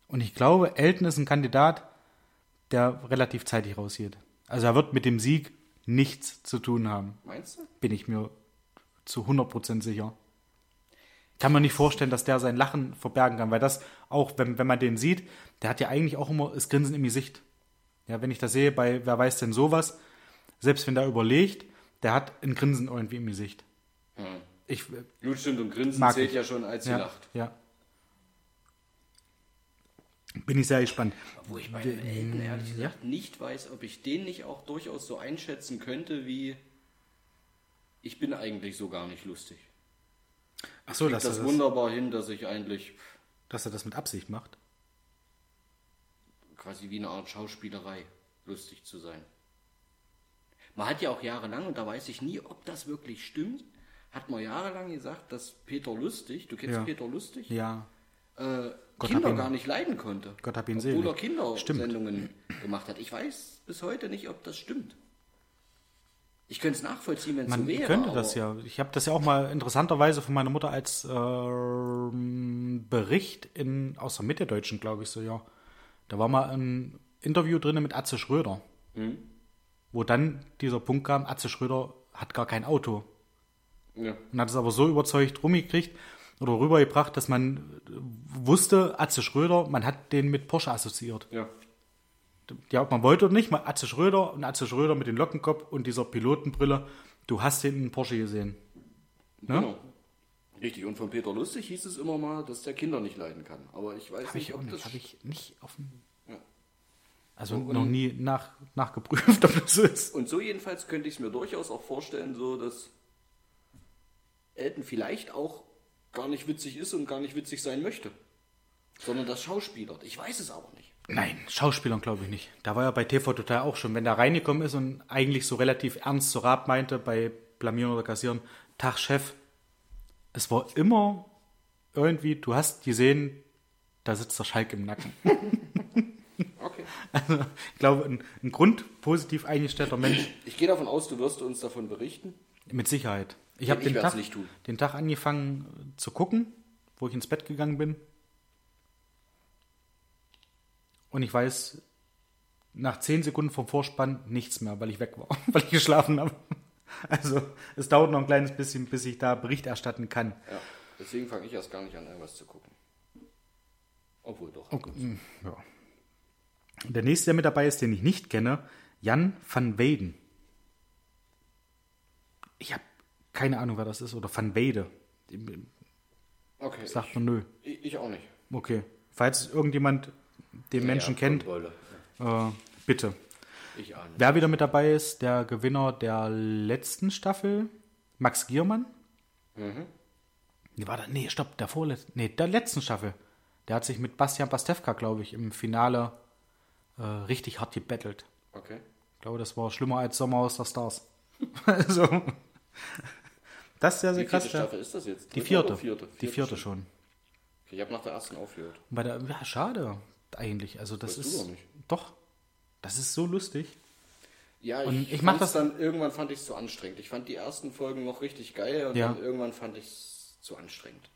Und ich glaube, Elton ist ein Kandidat, der relativ zeitig rausgeht. Also er wird mit dem Sieg nichts zu tun haben, Meinst du? bin ich mir zu 100% sicher. Kann man nicht vorstellen, dass der sein Lachen verbergen kann, weil das auch, wenn, wenn man den sieht, der hat ja eigentlich auch immer das Grinsen im Gesicht. Ja, wenn ich das sehe bei Wer weiß denn sowas, selbst wenn der überlegt, der hat ein Grinsen irgendwie im Gesicht. Hm. Ich, Gut, stimmt. Und Grinsen Mag zählt ich. ja schon, als sie ja, lacht. ja. Bin ich sehr gespannt. Wo ich bei Elton ehrlich gesagt nicht weiß, ob ich den nicht auch durchaus so einschätzen könnte, wie ich bin eigentlich so gar nicht lustig. Ach so, dass das, das, wunderbar hin, dass ich eigentlich dass er das mit Absicht macht. quasi wie eine Art Schauspielerei lustig zu sein. Man hat ja auch jahrelang, und da weiß ich nie, ob das wirklich stimmt, hat man jahrelang gesagt, dass Peter Lustig, du kennst Ja. Peter Lustig, Ja. äh, Kinder ihn- gar nicht leiden konnte. Gott hab ihn Obwohl selig. er Kindersendungen gemacht hat. Ich weiß bis heute nicht, ob das stimmt. Ich könnte es nachvollziehen, wenn es so Man wäre. könnte aber das ja. Ich habe das ja auch mal interessanterweise von meiner Mutter als ähm, Bericht in, aus der Mitteldeutschen, glaube ich, so, ja. Da war mal ein Interview drin mit Atze Schröder. Mhm. Wo dann dieser Punkt kam, Atze Schröder hat gar kein Auto. Ja. Und hat es aber so überzeugt rumgekriegt oder rübergebracht, dass man äh, wusste, Atze Schröder, man hat den mit Porsche assoziiert. ja. Ja, ob man wollte oder nicht, mal Atze Schröder und Atze Schröder mit dem Lockenkopf und dieser Pilotenbrille, du hast den in Porsche gesehen. Ne? Genau. Richtig, und von Peter Lustig hieß es immer mal, dass der Kinder nicht leiden kann. Aber ich weiß Habe nicht, ich ob nicht, das habe ich nicht auf dem, Ja. also Und- noch nie nach, nachgeprüft, ob das so ist. Und so jedenfalls könnte ich es mir durchaus auch vorstellen, so dass Elton vielleicht auch gar nicht witzig ist und gar nicht witzig sein möchte. Sondern das schauspielert. Ich weiß es aber nicht. Nein, Schauspielern glaube ich nicht. Da war ja bei TV Total auch schon, wenn der reingekommen ist und eigentlich so relativ ernst zu Rat meinte, bei Blamieren oder Kassieren, Tag Chef, es war immer irgendwie, du hast gesehen, da sitzt der Schalk im Nacken. Okay. Also, ich glaube, ein, ein grundpositiv eingestellter Mensch, Ich gehe davon aus, du wirst uns davon berichten. mit Sicherheit. Ich habe den, Tag- den Tag angefangen zu gucken, wo ich ins Bett gegangen bin. Und ich weiß nach zehn Sekunden vom Vorspann nichts mehr, weil ich weg war, weil ich geschlafen habe. Also es dauert noch ein kleines bisschen, bis ich da Bericht erstatten kann. Ja. Deswegen fange ich erst gar nicht an, irgendwas zu gucken. Obwohl doch. Okay, ja. Der nächste, der mit dabei ist, den ich nicht kenne, Jan van Weyden. Ich habe keine Ahnung, wer das ist. Oder van Weyde. Okay. Sagt man nö. Ich, ich auch nicht. Okay. Falls irgendjemand den Menschen Ja, kennt, Wolle. äh, bitte. Ich ahne. Wer wieder mit dabei ist, der Gewinner der letzten Staffel, Max Giermann. Mhm. Nee, war da, nee, stopp, der vorletzten, nee, der letzten Staffel. Der hat sich mit Bastian Pastewka, glaube ich, im Finale äh, richtig hart gebettelt. Okay. Ich glaube, das war schlimmer als Sommer aus der Stars. also, das ist sehr, sehr Die krass. vierte ja. Staffel ist das jetzt? Die Dritte vierte. oder Vierte. Die vierte schon. Okay, ich habe nach der ersten aufgehört. Bei der, ja, schade, eigentlich. Also, das Weißt ist. doch. Das ist so lustig. Ja, ich, Und ich mach das- dann, irgendwann fand ich es zu anstrengend. Ich fand die ersten Folgen noch richtig geil und Ja. dann irgendwann fand ich es zu anstrengend.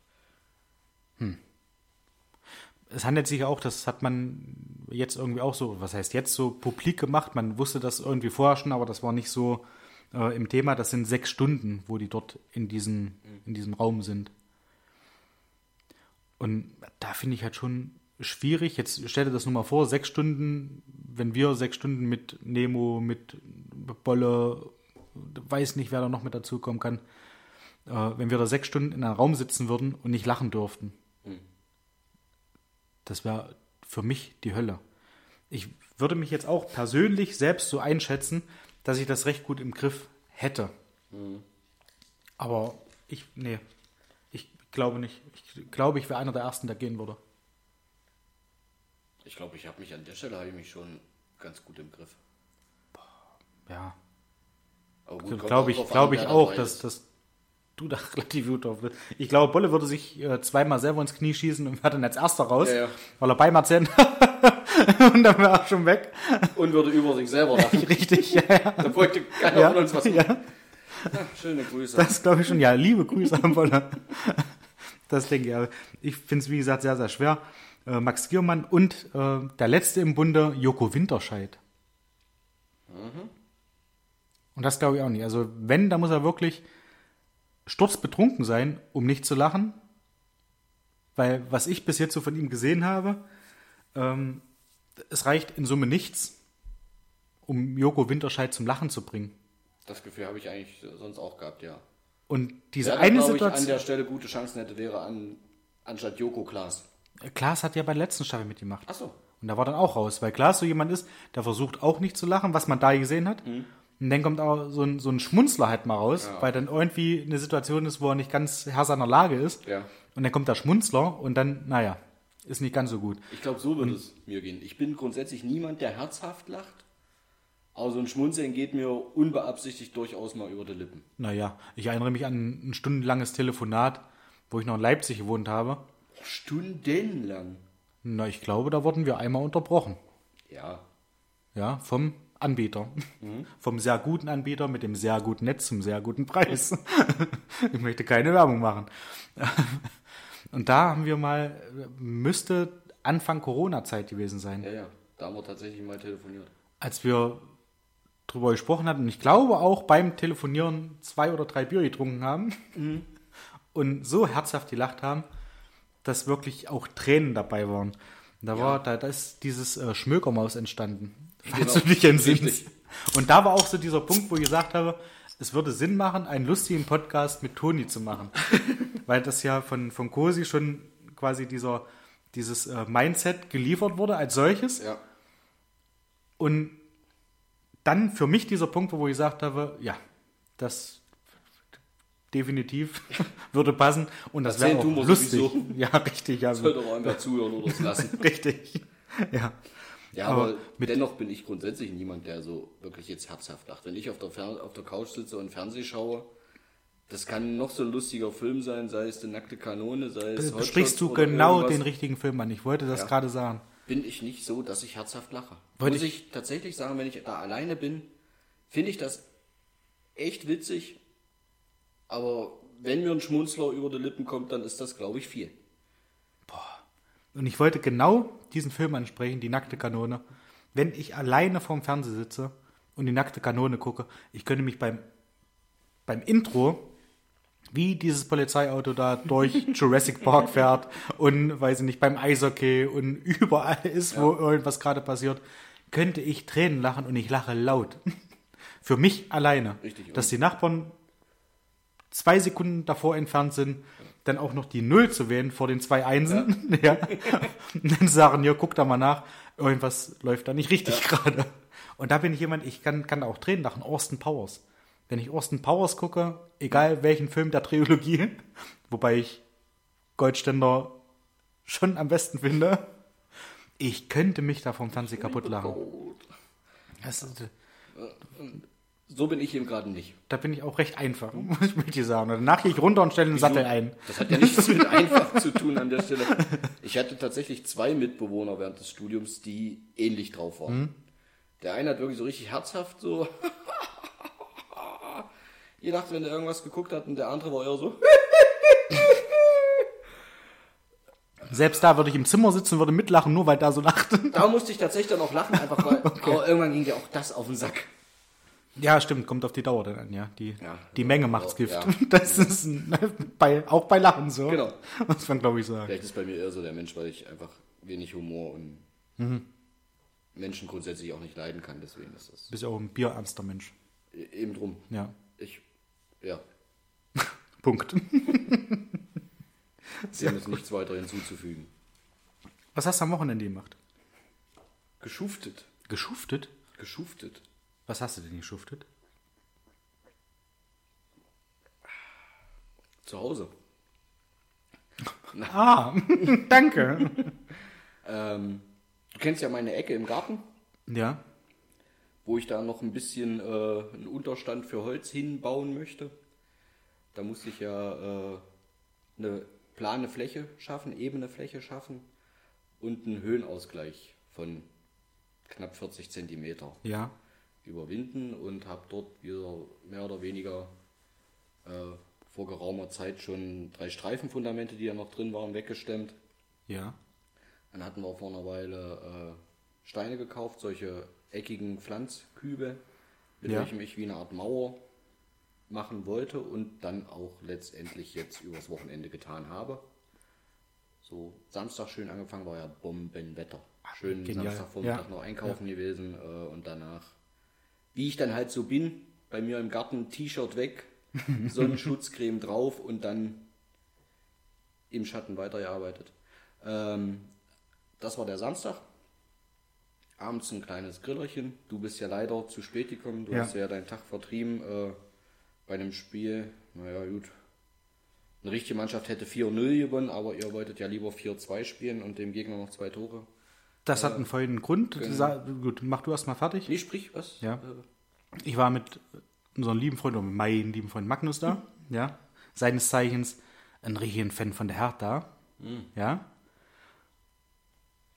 Es handelt sich auch, das hat man jetzt irgendwie auch so, was heißt jetzt so publik gemacht. Man wusste das irgendwie vorher schon, aber das war nicht so äh, im Thema. Das sind sechs Stunden, wo die dort in, diesen, in diesem Raum sind. Und da finde ich halt schon schwierig. Jetzt stell dir das nur mal vor, sechs Stunden, wenn wir sechs Stunden mit Nemo, mit Bolle, weiß nicht, wer da noch mit dazukommen kann, äh, wenn wir da sechs Stunden in einem Raum sitzen würden und nicht lachen dürften. Das wäre für mich die Hölle. Ich würde mich jetzt auch persönlich selbst so einschätzen, dass ich das recht gut im Griff hätte. Aber ich, nee, ich glaube nicht. Ich glaube, ich wäre einer der Ersten, der gehen würde. Ich glaube, ich habe mich an der Stelle habe ich mich schon ganz gut im Griff. Ja, kommt glaube ich, glaube ich auch, dass, dass du da relativ gut drauf bist. Ich glaube, Bolle würde sich äh, zweimal selber ins Knie schießen und wäre dann als erster raus, Ja, ja. weil er beim erzählen und dann wäre er schon weg. Und würde über sich selber lachen. Richtig, ja, ja. da wollte keiner Ja, von uns was ja. machen. Ja, schöne Grüße. Das glaube ich schon. Ja, liebe Grüße an Wolle. Das denke ich. Ich finde es, wie gesagt, sehr, sehr schwer. Äh, Max Giermann und äh, der letzte im Bunde, Joko Winterscheid. Und das glaube ich auch nicht. Also, wenn, da muss er wirklich sturzbetrunken sein, um nicht zu lachen. Weil, was ich bis jetzt so von ihm gesehen habe, ähm, es reicht in Summe nichts, um Joko Winterscheid zum Lachen zu bringen. Das Gefühl habe ich eigentlich sonst auch gehabt, ja. Und diese da, eine glaub ich, Situation. an der Stelle gute Chancen hätte, wäre an, anstatt Joko Klaas. Klaas hat ja bei der letzten Staffel mitgemacht. Achso. Und da war dann auch raus, weil Klaas so jemand ist, der versucht auch nicht zu lachen, was man da gesehen hat. Mhm. Und dann kommt auch so ein, so ein Schmunzler halt mal raus, Ja. weil dann irgendwie eine Situation ist, wo er nicht ganz Herr seiner Lage ist. Ja. Und dann kommt der Schmunzler und dann, naja, ist nicht ganz so gut. Ich glaube, so würde es mir gehen. Ich bin grundsätzlich niemand, der herzhaft lacht. Aber so ein Schmunzeln geht mir unbeabsichtigt durchaus mal über die Lippen. Naja, ich erinnere mich an ein stundenlanges Telefonat, wo ich noch in Leipzig gewohnt habe. Stundenlang. Na, ich glaube, da wurden wir einmal unterbrochen. Ja. Ja, vom Anbieter. Vom sehr guten Anbieter mit dem sehr guten Netz zum sehr guten Preis. ich möchte keine Werbung machen. Und da haben wir mal, müsste Anfang Corona-Zeit gewesen sein, Ja, ja. Da haben wir tatsächlich mal telefoniert. als wir drüber gesprochen hatten. Und ich glaube auch beim Telefonieren zwei oder drei Bier getrunken haben und so herzhaft gelacht haben, dass wirklich auch Tränen dabei waren. Da war, da, da ist dieses äh, Schmökermaus entstanden. Falls Genau. du dich entsinnst. Und da war auch so dieser Punkt, wo ich gesagt habe, es würde Sinn machen, einen lustigen Podcast mit Toni zu machen. Weil das ja von, von Cosi schon quasi dieser, dieses äh, Mindset geliefert wurde als solches. Ja. Und dann für mich dieser Punkt, wo ich gesagt habe, ja, das definitiv würde passen und das wäre auch lustig. sowieso. Ja, richtig, ja, Sollte auch einfach zuhören oder es lassen. richtig. Ja. Ja, Aber aber, dennoch bin ich grundsätzlich niemand, der so wirklich jetzt herzhaft lacht. Wenn ich auf der, Fer auf der Couch sitze und Fernseh schaue, das kann noch so ein lustiger Film sein, sei es die nackte Kanone, sei es Hot Sprichst du genau irgendwas. den richtigen Film an? Ich wollte das Ja. gerade sagen. bin ich nicht so, dass ich herzhaft lache. Wollte Muss ich tatsächlich sagen, wenn ich da alleine bin, finde ich das echt witzig. Aber wenn mir ein Schmunzler über die Lippen kommt, dann ist das, glaube ich, viel. Und ich wollte genau diesen Film ansprechen, die nackte Kanone. Wenn ich alleine vorm Fernseher sitze und die nackte Kanone gucke, ich könnte mich beim, beim Intro, wie dieses Polizeiauto da durch Jurassic Park fährt und, weiß ich nicht, beim Eishockey und überall ist, wo irgendwas gerade passiert, könnte ich Tränen lachen und ich lache laut. Für mich alleine. Richtig. Dass die Nachbarn zwei Sekunden davor entfernt sind, dann auch noch die Null zu wählen vor den zwei Einsen. Ja. Und dann sagen, ja, guck da mal nach, irgendwas läuft da nicht richtig gerade. Und da bin ich jemand, ich kann, kann auch Tränen lachen. Austin Powers. Wenn ich Austin Powers gucke, egal welchen Film der Trilogie, wobei ich Goldständer schon am besten finde, ich könnte mich da vom Fernseher kaputt lachen. Das So bin ich eben gerade nicht. da bin ich auch recht einfach, muss ich mit dir sagen. Danach gehe ich runter und stelle den Sattel ein. Das hat ja nichts mit einfach zu tun an der Stelle. Ich hatte tatsächlich zwei Mitbewohner während des Studiums, die ähnlich drauf waren. Der eine hat wirklich so richtig herzhaft so gedacht, wenn er irgendwas geguckt hat, und der andere war eher so. Selbst da würde ich im Zimmer sitzen und würde mitlachen, nur weil da so lacht. Da musste ich tatsächlich dann auch lachen, einfach weil. Aber irgendwann ging dir auch das auf den Sack. Ja, stimmt, kommt auf die Dauer dann an, ja. Die, Ja. die Menge macht's Gift. Ja. Das ist ein, bei, auch bei Lachen so. Genau. Muss man, glaube ich, sagen. Vielleicht ist bei mir eher so der Mensch, weil ich einfach wenig Humor und Menschen grundsätzlich auch nicht leiden kann. Deswegen ist das Du bist ja auch ein bierernster Mensch. e- eben drum. Ja. Ich, ja, Punkt. dem ist nichts weiter hinzuzufügen. Was hast du am Wochenende gemacht? Geschuftet. Geschuftet? Geschuftet. Was hast du denn geschuftet? Zu Hause. Ah, danke. Ähm, du kennst ja meine Ecke im Garten, Ja, wo ich da noch ein bisschen äh, einen Unterstand für Holz hinbauen möchte. Da musste ich ja äh, eine plane Fläche schaffen, ebene Fläche schaffen und einen Höhenausgleich von knapp 40 Zentimeter ja. Überwinden und habe dort wieder mehr oder weniger äh, vor geraumer Zeit schon drei Streifenfundamente, die ja noch drin waren, weggestemmt. Ja. Dann hatten wir vor einer Weile äh, Steine gekauft, solche eckigen Pflanzkübe, mit Ja. welchem ich wie eine Art Mauer machen wollte und dann auch letztendlich jetzt übers Wochenende getan habe. So Samstag schön angefangen, war ja Bombenwetter. Schön genial. Samstagvormittag Ja. noch einkaufen gewesen äh, und danach, wie ich dann halt so bin, bei mir im Garten T-Shirt weg, Sonnenschutzcreme drauf und dann im Schatten weitergearbeitet. Ähm, das war der Samstag. abends ein kleines Grillerchen. Du bist ja leider zu spät gekommen. Du Ja. hast ja deinen Tag vertrieben äh, bei einem Spiel. Naja, gut. Eine richtige Mannschaft hätte 4-0 gewonnen, aber ihr wolltet ja lieber 4-2 spielen und dem Gegner noch zwei Tore. Das hat einen folgenden Grund. genau. Gut, mach du erst mal fertig. Nee, sprich, was? Ja. Äh, Ich war mit unserem lieben Freund, oder mit meinem lieben Freund Magnus da, ja. Seines Zeichens ein richtiger Fan von der Hertha, ja.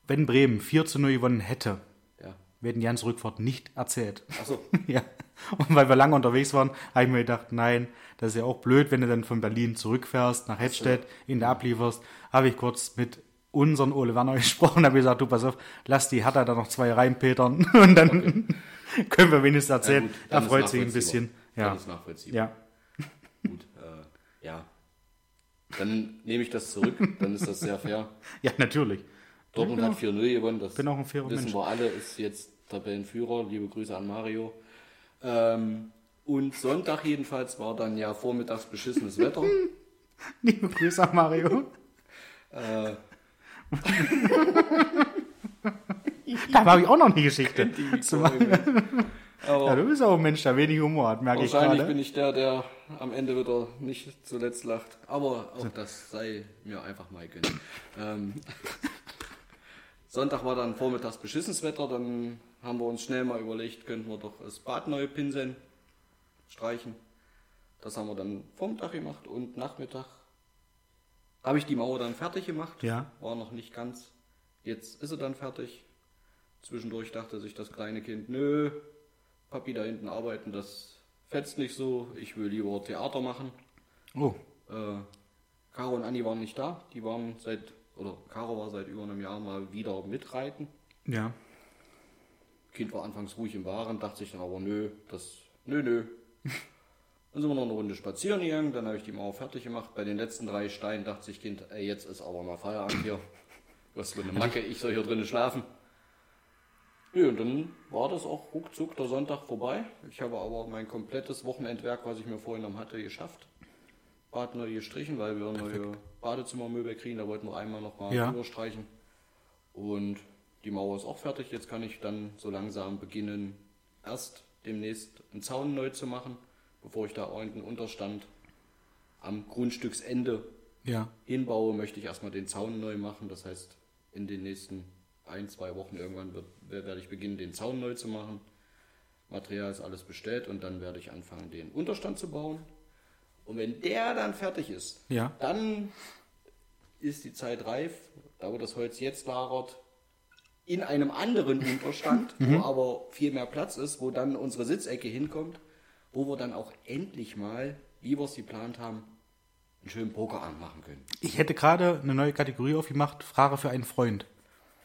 Wenn Bremen 4 zu 0 gewonnen hätte, ja. werden die ganze Rückfahrt nicht erzählt. Achso, ja. Und weil wir lange unterwegs waren, habe ich mir gedacht, nein, das ist ja auch blöd, wenn du dann von Berlin zurückfährst nach Hettstedt, in der ablieferst. Habe ich kurz mit unseren Ole Werner gesprochen, habe gesagt, du pass auf, lass die Hertha da noch zwei reinpetern und dann können wir wenigstens erzählen. gut, er dann freut sich ein bisschen. Dann Ja. ist nachvollziehbar. ja. Gut, äh, ja. Dann nehme ich das zurück, dann ist das sehr fair. ja, natürlich. Dortmund Ja, hat 4-0 gewonnen, das Bin auch ein fairer wissen Mensch. wir alle, ist jetzt Tabellenführer. Liebe Grüße an Mario. Ähm, und Sonntag jedenfalls war dann ja vormittags beschissenes Wetter. Liebe Grüße an Mario. Äh, Da habe ich auch noch eine Geschichte. Ja, du bist auch ein Mensch, der wenig Humor hat, merke ich wahrscheinlich gerade. bin ich der, der am Ende wieder nicht zuletzt lacht. Aber auch das sei mir einfach mal gönnt. Ähm, Sonntag war dann vormittags beschissenes Wetter, dann haben wir uns schnell mal überlegt, könnten wir doch das Bad neu pinseln, streichen. Das haben wir dann Vormittag gemacht und Nachmittag habe ich die Mauer dann fertig gemacht. Ja. War noch nicht ganz. Jetzt ist sie dann fertig. Zwischendurch dachte sich das kleine Kind, nö, Papi da hinten arbeiten, das fetzt nicht so. Ich will lieber Theater machen. Oh, Äh, Caro und Anni waren nicht da. Die waren seit, oder Caro war seit über einem Jahr mal wieder mitreiten. ja. Kind war anfangs ruhig im Waren, dachte sich dann aber, nö, das, nö, nö. Dann sind wir noch eine Runde spazieren gegangen, dann habe ich die Mauer fertig gemacht. Bei den letzten drei Steinen dachte sich Kind, ey, jetzt ist aber mal Feierabend hier. Was für eine Macke, ich soll hier drinnen schlafen. Ja, und dann war das auch ruckzuck der Sonntag vorbei. Ich habe aber mein komplettes Wochenendwerk, was ich mir vorhin noch hatte, geschafft. Bad neu gestrichen, weil wir neue Badezimmermöbel kriegen. Da wollten wir einmal noch mal Ja. drüber streichen. Und die Mauer ist auch fertig. Jetzt kann ich dann so langsam beginnen, erst demnächst einen Zaun neu zu machen, bevor ich da einen Unterstand am Grundstücksende Ja. hinbaue, möchte ich erstmal den Zaun neu machen. Das heißt, in den nächsten ein, zwei Wochen irgendwann wird, werde ich beginnen, den Zaun neu zu machen. Material ist alles bestellt und dann werde ich anfangen, den Unterstand zu bauen. Und wenn der dann fertig ist, Ja. dann ist die Zeit reif, da wo das Holz jetzt lagert, in einem anderen Unterstand, wo aber viel mehr Platz ist, wo dann unsere Sitzecke hinkommt, wo wir dann auch endlich mal, wie wir es geplant haben, einen schönen Pokerabend machen können. Ich hätte gerade eine neue Kategorie aufgemacht, Frage für einen Freund.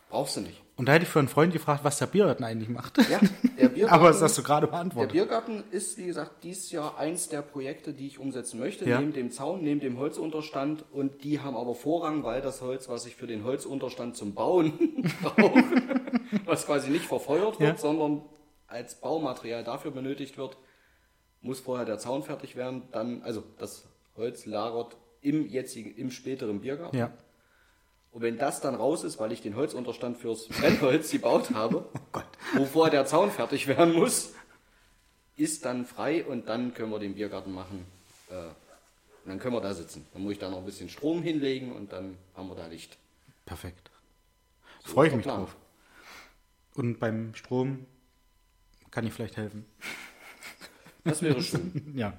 Brauchst du nicht. Und da hätte ich für einen Freund gefragt, was der Biergarten eigentlich macht. Ja, der Biergarten, Aber das hast du gerade der beantwortet. Biergarten ist, wie gesagt, dieses Jahr eins der Projekte, die ich umsetzen möchte, Ja. neben dem Zaun, neben dem Holzunterstand. Und die haben aber Vorrang, weil das Holz, was ich für den Holzunterstand zum Bauen brauche, was quasi nicht verfeuert wird, Ja. sondern als Baumaterial dafür benötigt wird, muss vorher der Zaun fertig werden. Dann, also das Holz lagert im jetzigen, im späteren Biergarten. Ja. Und wenn das dann raus ist, weil ich den Holzunterstand fürs Brennholz gebaut habe, Oh Gott. wo vorher der Zaun fertig werden muss, ist dann frei und dann können wir den Biergarten machen. Äh, und dann können wir da sitzen. Dann muss ich da noch ein bisschen Strom hinlegen und dann haben wir da Licht. Perfekt. So Freue ich mich Plan. drauf. Und beim Strom kann ich vielleicht helfen. Das wäre schön. Ja.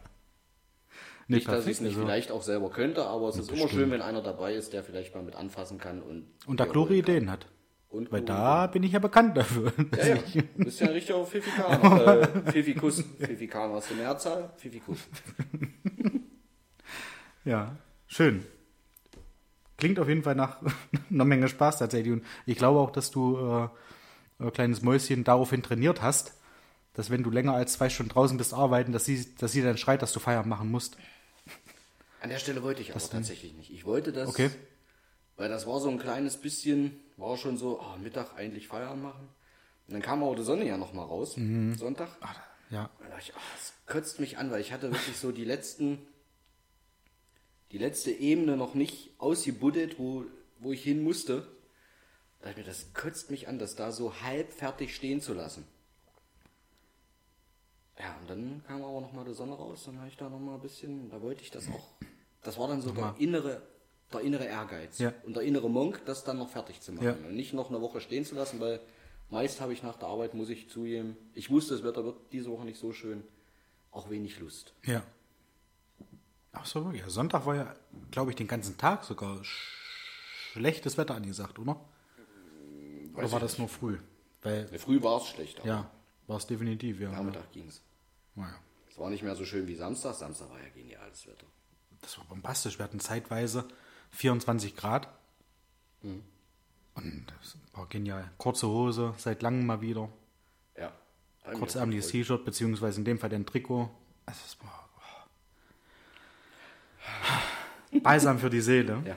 Nee, nicht, dass ich es nicht also- vielleicht auch selber könnte, aber es ist immer schön, wenn einer dabei ist, der vielleicht mal mit anfassen kann. Und, Und da Ja, klare Ideen hat. Und Weil da bin ich ja bekannt dafür. Ja, ja. Du bist ja ein richtiger Pfifikaner. äh, Pfiffikus. Pfiffikaner hast du Mehrzahl? Pfiffikus. Ja, schön. Klingt auf jeden Fall nach einer Menge Spaß tatsächlich. Und ich glaube auch, dass du, äh, äh, kleines Mäuschen, daraufhin trainiert hast, dass wenn du länger als zwei Stunden draußen bist arbeiten, dass sie, dass sie dann schreit, dass du Feierabend machen musst. An der Stelle wollte ich aber tatsächlich nicht. Ich wollte das, Okay. weil das war so ein kleines bisschen, war schon so, ah, Mittag eigentlich Feierabend machen. Und dann kam auch die Sonne ja noch mal raus, Mhm. Sonntag. Ja, Und dachte ich, ach, das kotzt mich an, weil ich hatte wirklich so die letzten, die letzte Ebene noch nicht ausgebuddelt, wo, wo ich hin musste. Da dachte ich mir, das kotzt mich an, das da so halb fertig stehen zu lassen. Ja, und dann kam aber noch mal die Sonne raus, dann habe ich da noch mal ein bisschen, da wollte ich das auch. Das war dann so der innere, der innere Ehrgeiz Ja. und der innere Monk, das dann noch fertig zu machen Ja. und nicht noch eine Woche stehen zu lassen, weil meist habe ich nach der Arbeit, muss ich zugeben, ich wusste, das Wetter wird diese Woche nicht so schön, auch wenig Lust. Ja. Ach so. Ja, Sonntag war ja, glaube ich, den ganzen Tag sogar sch- schlechtes Wetter angesagt, oder? Oder Weiß war ich das nur früh? Weil, Früh war es schlecht, aber ja, war es definitiv, ja. Nachmittag ging es. Naja. Es war nicht mehr so schön wie Samstag. Samstag war ja geniales Wetter. Das war bombastisch. Wir hatten zeitweise 24 Grad. Mhm. Und das war genial. Kurze Hose, seit langem mal wieder. Ja. Kurzärmliches T-Shirt, beziehungsweise in dem Fall ein Trikot. Also es war oh. balsam für die Seele. Ja.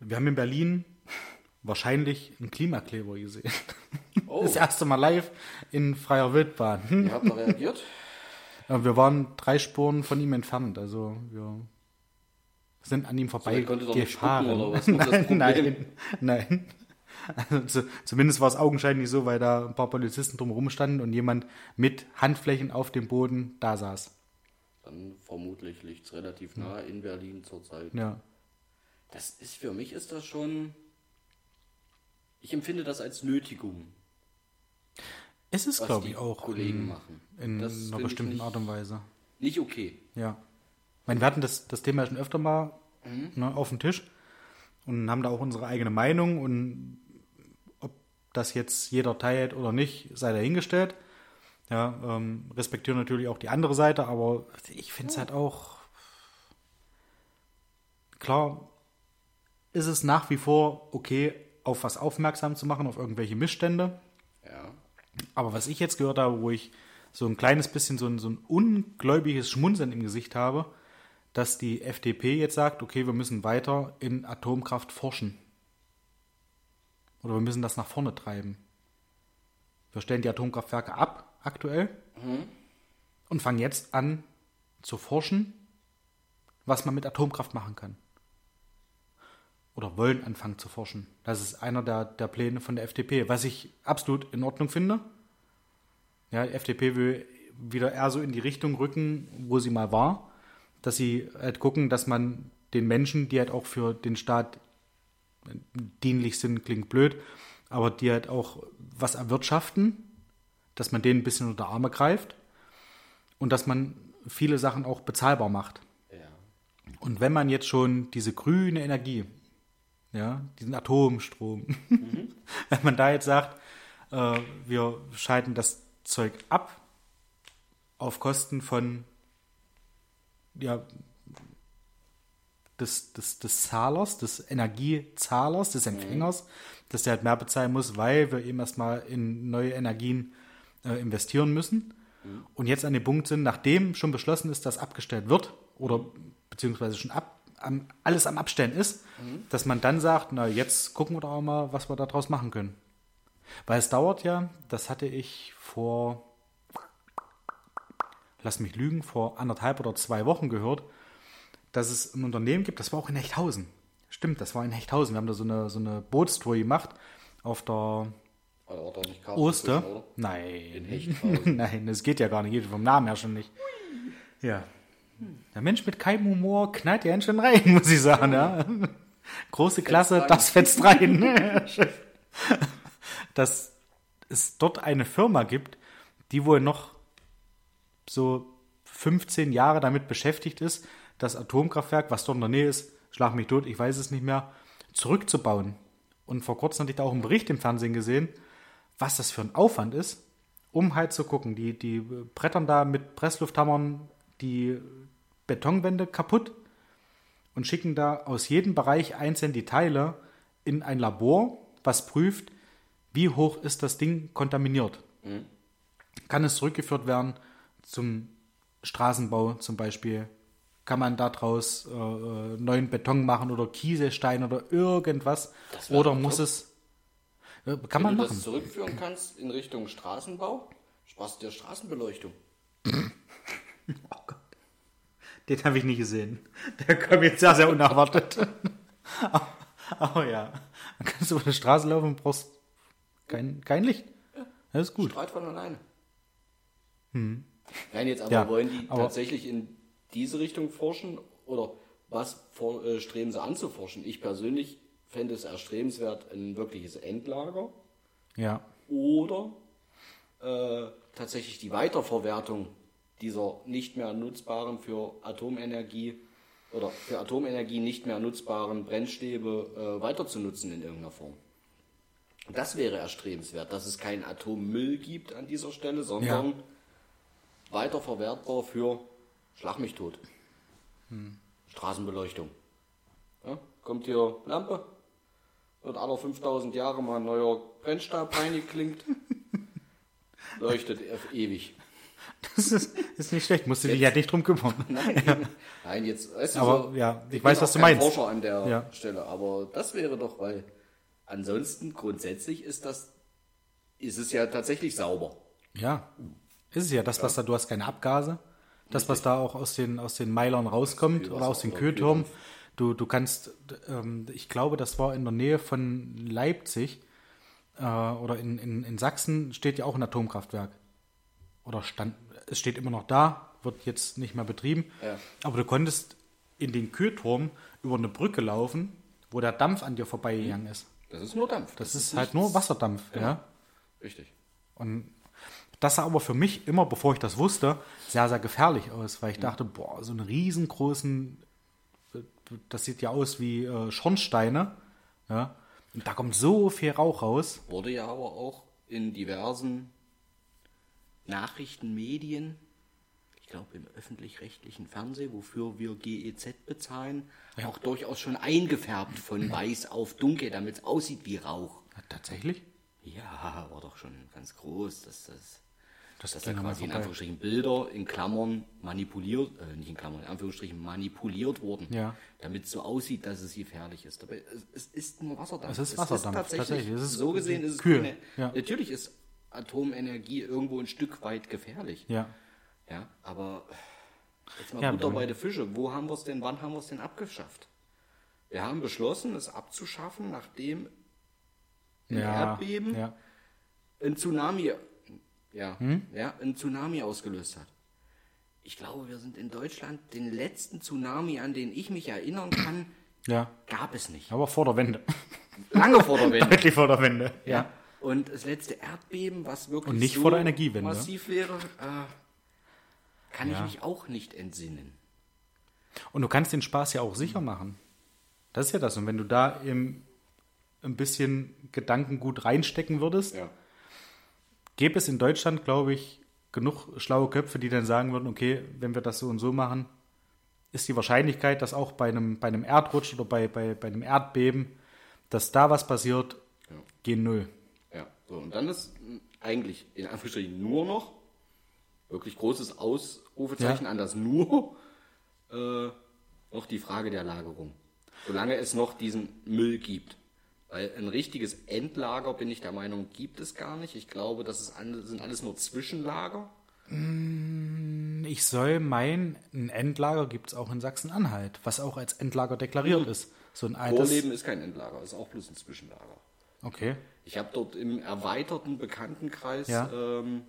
Wir haben in Berlin wahrscheinlich einen Klimakleber gesehen. Oh, Das erste Mal live in freier Wildbahn. ihr habt da reagiert? Ja, Wir waren drei Spuren von ihm entfernt. Also wir sind an ihm was war das Problem? nein, nein. Also, zu, zumindest war es augenscheinlich so, weil da ein paar Polizisten drumherum standen und jemand mit Handflächen auf dem Boden da saß. Dann vermutlich liegt es relativ nah in Berlin zurzeit. Ja. Das ist für mich ist das schon. Ich empfinde das als Nötigung, Es ist, glaube ich, auch Kollegen in, machen. in Das einer bestimmten nicht, Art und Weise. Nicht okay. Ja. Ich meine, wir hatten das, das Thema schon öfter mal ne, auf dem Tisch und haben da auch unsere eigene Meinung und ob das jetzt jeder teilt oder nicht, sei dahingestellt. Ja, ähm, respektieren natürlich auch die andere Seite, aber ich finde es halt auch klar, ist es nach wie vor okay, auf was aufmerksam zu machen, auf irgendwelche Missstände. Aber was ich jetzt gehört habe, wo ich so ein kleines bisschen so ein, so ein ungläubiges Schmunzeln im Gesicht habe, dass die FDP jetzt sagt, okay, wir müssen weiter in Atomkraft forschen. Oder wir müssen das nach vorne treiben. Wir stellen die Atomkraftwerke ab, aktuell, und fangen jetzt an zu forschen, was man mit Atomkraft machen kann. Oder wollen anfangen zu forschen. Das ist einer der, der Pläne von der FDP, was ich absolut in Ordnung finde. Ja, die FDP will wieder eher so in die Richtung rücken, wo sie mal war, dass sie halt gucken, dass man den Menschen, die halt auch für den Staat dienlich sind, klingt blöd, aber die halt auch was erwirtschaften, dass man denen ein bisschen unter Arme greift und dass man viele Sachen auch bezahlbar macht. Ja. Und wenn man jetzt schon diese grüne Energie, ja, diesen Atomstrom, wenn man da jetzt sagt, äh, wir schalten das Zeug ab auf Kosten von ja, des, des, des Zahlers, des Energiezahlers, des Empfängers, dass der halt mehr bezahlen muss, weil wir eben erstmal in neue Energien äh, investieren müssen. Und jetzt an dem Punkt sind, nachdem schon beschlossen ist, dass abgestellt wird oder beziehungsweise schon ab, am, alles am Abstellen ist, dass man dann sagt, na jetzt gucken wir doch mal, was wir daraus machen können. Weil es dauert ja, das hatte ich vor, lass mich lügen, vor anderthalb oder zwei Wochen gehört, dass es ein Unternehmen gibt, das war auch in Hechthausen. Stimmt, das war in Hechthausen. Wir haben da so eine, so eine Bootstour gemacht auf der Karten Oster. Nein. Nein, das geht ja gar nicht. Geht vom Namen her schon nicht. Ja. Der Mensch mit keinem Humor knallt ja schon rein, muss ich sagen. Ja. Große Klasse, das fetzt rein. Dass es dort eine Firma gibt, die wohl noch so 15 Jahre damit beschäftigt ist, das Atomkraftwerk, was dort in der Nähe ist, schlag mich tot, ich weiß es nicht mehr, zurückzubauen. Und vor kurzem hatte ich da auch einen Bericht im Fernsehen gesehen, was das für ein Aufwand ist, um halt zu gucken. Die, die brettern da mit Presslufthammern die Betonwände kaputt und schicken da aus jedem Bereich einzeln die Teile in ein Labor, was prüft, wie hoch ist das Ding kontaminiert. Kann es zurückgeführt werden zum Straßenbau zum Beispiel? Kann man daraus äh, äh, neuen Beton machen oder Kieselstein oder irgendwas? Oder muss top. es. Äh, Kann man Wenn du machen. das zurückführen kannst in Richtung Straßenbau, sparst dir Straßenbeleuchtung. Den habe ich nie gesehen. Der kam jetzt sehr, sehr unerwartet. Aber ja, dann kannst du über die Straße laufen und brauchst kein, kein Licht. Das ist gut. Strahlt von alleine. Nein, jetzt aber Ja, wollen die aber- tatsächlich in diese Richtung forschen oder was vor, äh, streben sie anzuforschen? Ich persönlich fände es erstrebenswert, ein wirkliches Endlager Ja. oder äh, tatsächlich die Weiterverwertung dieser nicht mehr nutzbaren für Atomenergie oder für Atomenergie nicht mehr nutzbaren Brennstäbe äh, weiter zu nutzen in irgendeiner Form. Das wäre erstrebenswert, dass es keinen Atommüll gibt an dieser Stelle, sondern weiterverwertbar für Schlag mich tot. Straßenbeleuchtung. Ja, kommt hier Lampe, wird alle 5000 Jahre mal ein neuer Brennstab reingeklinkt, leuchtet auf ewig. Das ist, ist nicht schlecht. Musst du dich ja nicht drum kümmern. Nein, Nein jetzt, weißt du, Aber, so, ja, ich bin weiß, was du meinst. Forscher an der Ja. Stelle, aber das wäre doch, weil ansonsten grundsätzlich ist das, ist es ja tatsächlich sauber. Ja. Ist es ja das, was da, du hast keine Abgase. Das, was da auch aus den, aus den Meilern rauskommt oder aus den oder Kühlturmen. Du, du kannst, ähm, ich glaube, das war in der Nähe von Leipzig äh, oder in, in, in Sachsen steht ja auch ein Atomkraftwerk. Oder stand, es steht immer noch da, wird jetzt nicht mehr betrieben. Ja. Aber du konntest in den Kühlturm über eine Brücke laufen, wo der Dampf an dir vorbeigegangen ist. Das ist nur Dampf. Das, ist halt nichts- nur Wasserdampf, ja. Richtig. Und das sah aber für mich immer, bevor ich das wusste, sehr, sehr gefährlich aus, weil ich dachte, boah, so einen riesengroßen, das sieht ja aus wie äh, Schornsteine, ja. Und da kommt so viel Rauch raus. Wurde ja aber auch in diversen Nachrichtenmedien, ich glaube im öffentlich-rechtlichen Fernsehen, wofür wir GEZ bezahlen, auch durchaus schon eingefärbt von weiß auf dunkel, damit es aussieht wie Rauch. Ja, tatsächlich? Ja, war doch schon ganz groß, dass das, Das dass da quasi in. Anführungsstrichen Bilder in Klammern manipuliert, äh, nicht in Klammern, in Anführungsstrichen manipuliert wurden, Ja. damit es so aussieht, dass es gefährlich ist. Dabei, es, es ist nur Wasserdampf. Es ist Wasserdampf, tatsächlich, tatsächlich. Es ist so gesehen ist es kühl, keine- ja. Natürlich ist Atomenergie irgendwo ein Stück weit gefährlich. Ja. Ja, aber jetzt mal Ja, Butter bei der Fische. Wo haben wir es denn, wann haben wir es denn abgeschafft? Wir haben beschlossen, es abzuschaffen, nachdem ein Ja, Erdbeben ja. ein Tsunami, ja, Hm? ja, ein Tsunami ausgelöst hat. Ich glaube, wir sind in Deutschland den letzten Tsunami, an den ich mich erinnern kann, Ja. gab es nicht. Aber vor der Wende. Lange vor der Wende. Deutlich vor der Wende. Ja. Und das letzte Erdbeben, was wirklich Und nicht so vor der Energiewende. massiv wäre, äh, kann Ja. ich mich auch nicht entsinnen. Und du kannst den Spaß ja auch sicher machen. Das ist ja das. Und wenn du da eben ein bisschen Gedankengut reinstecken würdest, Ja. gäbe es in Deutschland, glaube ich, genug schlaue Köpfe, die dann sagen würden, okay, wenn wir das so und so machen, ist die Wahrscheinlichkeit, dass auch bei einem, bei einem Erdrutsch oder bei, bei, bei einem Erdbeben, dass da was passiert, Ja. gehen null. So, und dann ist eigentlich in Anführungsstrichen nur noch, wirklich großes Ausrufezeichen Ja. an das nur, äh, noch die Frage der Lagerung. Solange es noch diesen Müll gibt. Weil ein richtiges Endlager, bin ich der Meinung, gibt es gar nicht. Ich glaube, das ist an, sind alles nur Zwischenlager. Ich soll meinen, ein Endlager gibt es auch in Sachsen-Anhalt, was auch als Endlager deklariert ist. So ein altes. Vorleben ist kein Endlager, ist auch bloß ein Zwischenlager. Okay. Ich habe dort im erweiterten Bekanntenkreis Ja. ähm,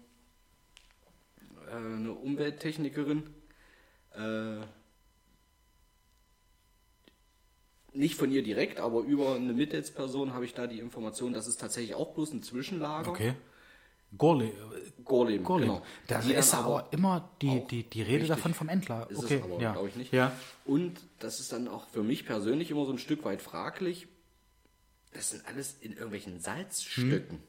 äh, eine Umwelttechnikerin. Äh, nicht von ihr direkt, aber über eine Mittätsperson habe ich da die Information, das ist tatsächlich auch bloß ein Zwischenlager. Okay. Gorle, Gorleben, Gorleben. genau. Da ist aber immer die, die, die Rede richtig. davon vom Endlager. Ist okay, es aber, ja. glaube ich, nicht. Ja. Und das ist dann auch für mich persönlich immer so ein Stück weit fraglich. Das sind alles in irgendwelchen Salzstöcken.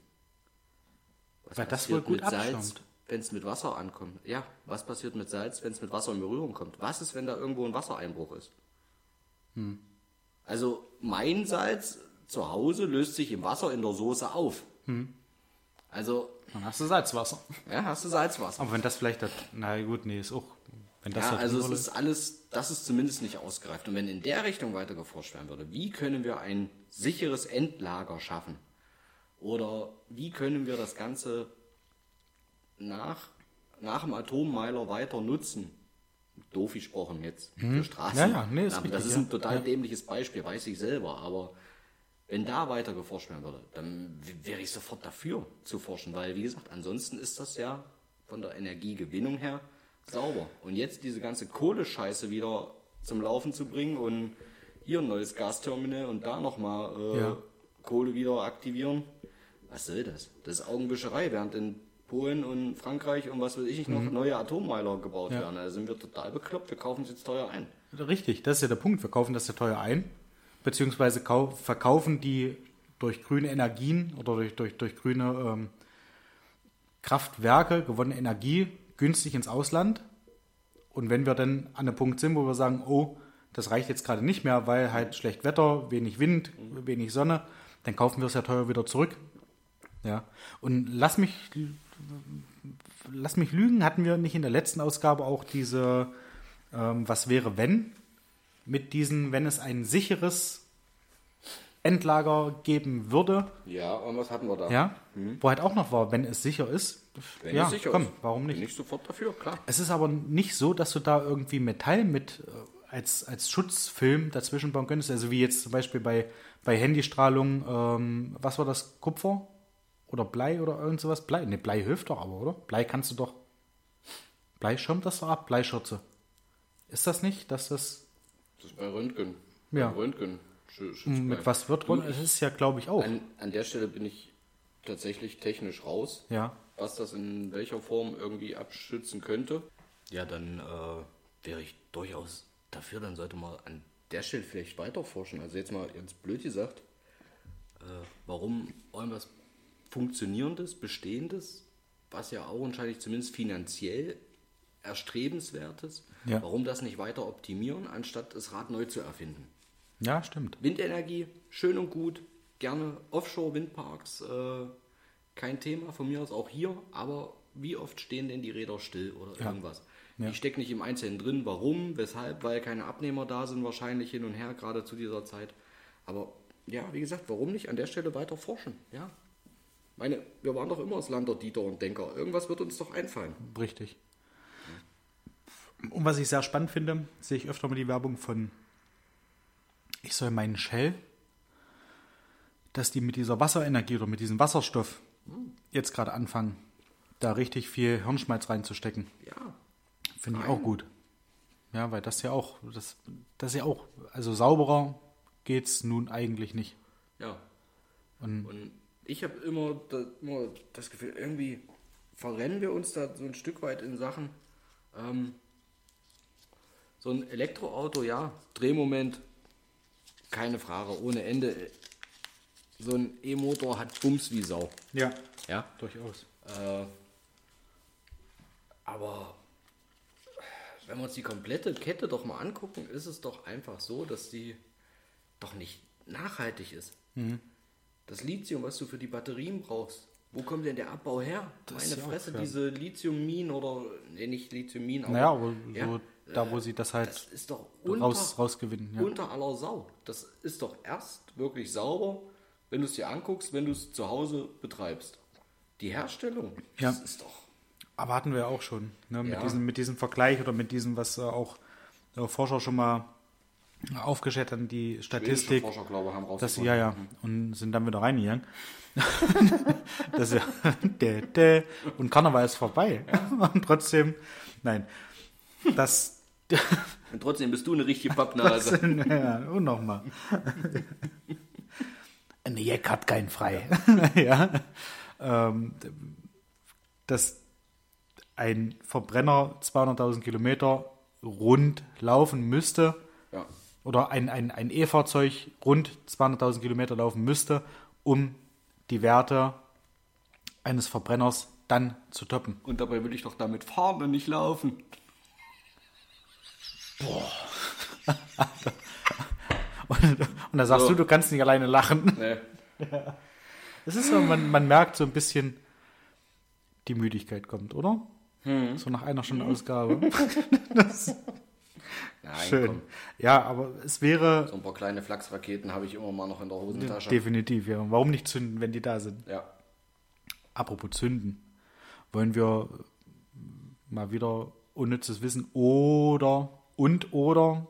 Was Hm. Weil das passiert wohl gut mit Salz, abschirmt. wenn es mit Wasser ankommt? Ja, was passiert mit Salz, wenn es mit Wasser in Berührung kommt? Was ist, wenn da irgendwo ein Wassereinbruch ist? Hm. Also mein Salz zu Hause löst sich im Wasser in der Soße auf. Hm. Also, Dann hast du Salzwasser. ja, hast du Salzwasser. Aber wenn das vielleicht, das, na gut, nee, ist auch, Ja, da also es ist alles, das ist zumindest nicht ausgereift. Und wenn in der Richtung weiter geforscht werden würde, wie können wir ein sicheres Endlager schaffen? Oder wie können wir das Ganze nach, nach dem Atommeiler weiter nutzen? Doof gesprochen jetzt für Straßen. Ja, ja, nee, ist richtig, das ist ja. ein total Ja. dämliches Beispiel, weiß ich selber. Aber Wenn da weiter geforscht werden würde, dann wäre ich sofort dafür zu forschen, weil wie gesagt, ansonsten ist das ja von der Energiegewinnung her sauber. Und jetzt diese ganze Kohlescheiße wieder zum Laufen zu bringen und hier ein neues Gasterminal und da nochmal äh, Ja. Kohle wieder aktivieren, was soll das? Das ist Augenwischerei, während in Polen und Frankreich und was weiß ich noch neue Atommeiler gebaut Mhm. Ja. werden. Da sind wir total bekloppt, wir kaufen es jetzt teuer ein. Richtig, das ist ja der Punkt. Wir kaufen das ja teuer ein, beziehungsweise kau verkaufen die durch grüne Energien oder durch, durch, durch grüne ähm, Kraftwerke gewonnene Energie günstig ins Ausland. Und wenn wir dann an einem Punkt sind, wo wir sagen, oh, das reicht jetzt gerade nicht mehr, weil halt schlecht Wetter, wenig Wind, wenig Sonne, dann kaufen wir es ja teuer wieder zurück. Ja. Und lass mich, lass mich lügen, hatten wir nicht in der letzten Ausgabe auch diese ähm, Was wäre wenn? Mit diesen, wenn es ein sicheres Endlager geben würde, Ja, und was hatten wir da? ja, wo halt auch noch war, wenn es sicher ist. Wenn ja, es sicher komm, ist. warum nicht? Bin ich sofort dafür, klar. Es ist aber nicht so, dass du da irgendwie Metall mit äh, als, als Schutzfilm dazwischen bauen könntest. Also wie jetzt zum Beispiel bei, bei Handystrahlung, ähm, was war das? Kupfer? Oder Blei oder irgend sowas? Blei? Ne, Blei hilft doch aber, oder? Blei kannst du doch. Blei schirmt das doch ab, Bleischürze. Ist das nicht, dass das Das ist bei Röntgen. Ja. Bei Röntgen. Schützt mit was wird? Du, Das ist ja, glaube ich, auch. An, an der Stelle bin ich tatsächlich technisch raus, Ja. Was das in welcher Form irgendwie abschützen könnte. Ja, dann äh, wäre ich durchaus dafür, dann sollte man an der Stelle vielleicht weiter forschen. Also jetzt mal ganz blöd gesagt, äh, warum irgendwas Funktionierendes, Bestehendes, was ja augenscheinlich zumindest finanziell erstrebenswertes, Ja. warum das nicht weiter optimieren, anstatt das Rad neu zu erfinden? Ja, stimmt. Windenergie, schön und gut, gerne Offshore-Windparks, äh, kein Thema von mir aus auch hier, aber wie oft stehen denn die Räder still oder irgendwas? Ja. Ich stecke nicht im Einzelnen drin, warum, weshalb, weil keine Abnehmer da sind, wahrscheinlich hin und her, gerade zu dieser Zeit. Aber ja, wie gesagt, warum nicht an der Stelle weiter forschen? Ja. Meine, wir waren doch immer das Land der Dieter und Denker. Irgendwas wird uns doch einfallen. Richtig. Und was ich sehr spannend finde, sehe ich öfter mal die Werbung von ich soll meinen Shell, dass die mit dieser Wasserenergie oder mit diesem Wasserstoff jetzt gerade anfangen, da richtig viel Hirnschmalz reinzustecken. Ja. Finde ich auch gut. Ja, weil das ja auch, das, das ja auch, also sauberer geht's nun eigentlich nicht. Ja. Und Und ich habe immer, immer das Gefühl, irgendwie verrennen wir uns da so ein Stück weit in Sachen. Ähm, so ein Elektroauto, ja, Drehmoment, keine Frage, ohne Ende. So ein E-Motor hat Bums wie Sau. ja, Ja. durchaus. Äh, aber wenn wir uns die komplette Kette doch mal angucken, ist es doch einfach so, dass die doch nicht nachhaltig ist. Mhm. Das Lithium, was du für die Batterien brauchst, wo kommt denn der Abbau her? Das Meine Fresse, diese Lithiumminen oder, nee, nicht Lithiumminen, aber, Naja, aber ja, so, da wo sie das halt das ist doch unter, raus, rausgewinnen. Ja. unter aller Sau. Das ist doch erst wirklich sauber, wenn du es dir anguckst, wenn du es zu Hause betreibst. Die Herstellung, Ja. das ist doch. Aber hatten wir auch schon, ne? mit, Ja. diesem, mit diesem Vergleich oder mit diesem, was äh, auch äh, Forscher schon mal aufgestellt haben, die Statistik, Forscher, glaube ich, haben dass ja, ja, und sind dann wieder reingegangen. das ist ja, und Karneval ist vorbei. Und trotzdem, nein, das, Und trotzdem bist du eine richtige Pappnase. ja, und nochmal. Ein Jeck hat keinen frei. ja. Ähm, dass ein Verbrenner 200.000 Kilometer rund laufen müsste ja. oder ein, ein, ein E-Fahrzeug rund 200.000 Kilometer laufen müsste, um die Werte eines Verbrenners dann zu toppen. Und dabei will ich doch damit fahren und nicht laufen. Und, und da sagst So. du, du kannst nicht alleine lachen. Nee. Es ist so, man, man merkt so ein bisschen, die Müdigkeit kommt, oder? So nach einer Stunde Ausgabe. Nein, Schön. komm. Ja, aber es wäre So ein paar kleine Flachsraketen habe ich immer mal noch in der Hosentasche. definitiv, ja. Warum nicht zünden, wenn die da sind? Ja. Apropos zünden. Wollen wir mal wieder unnützes Wissen oder und oder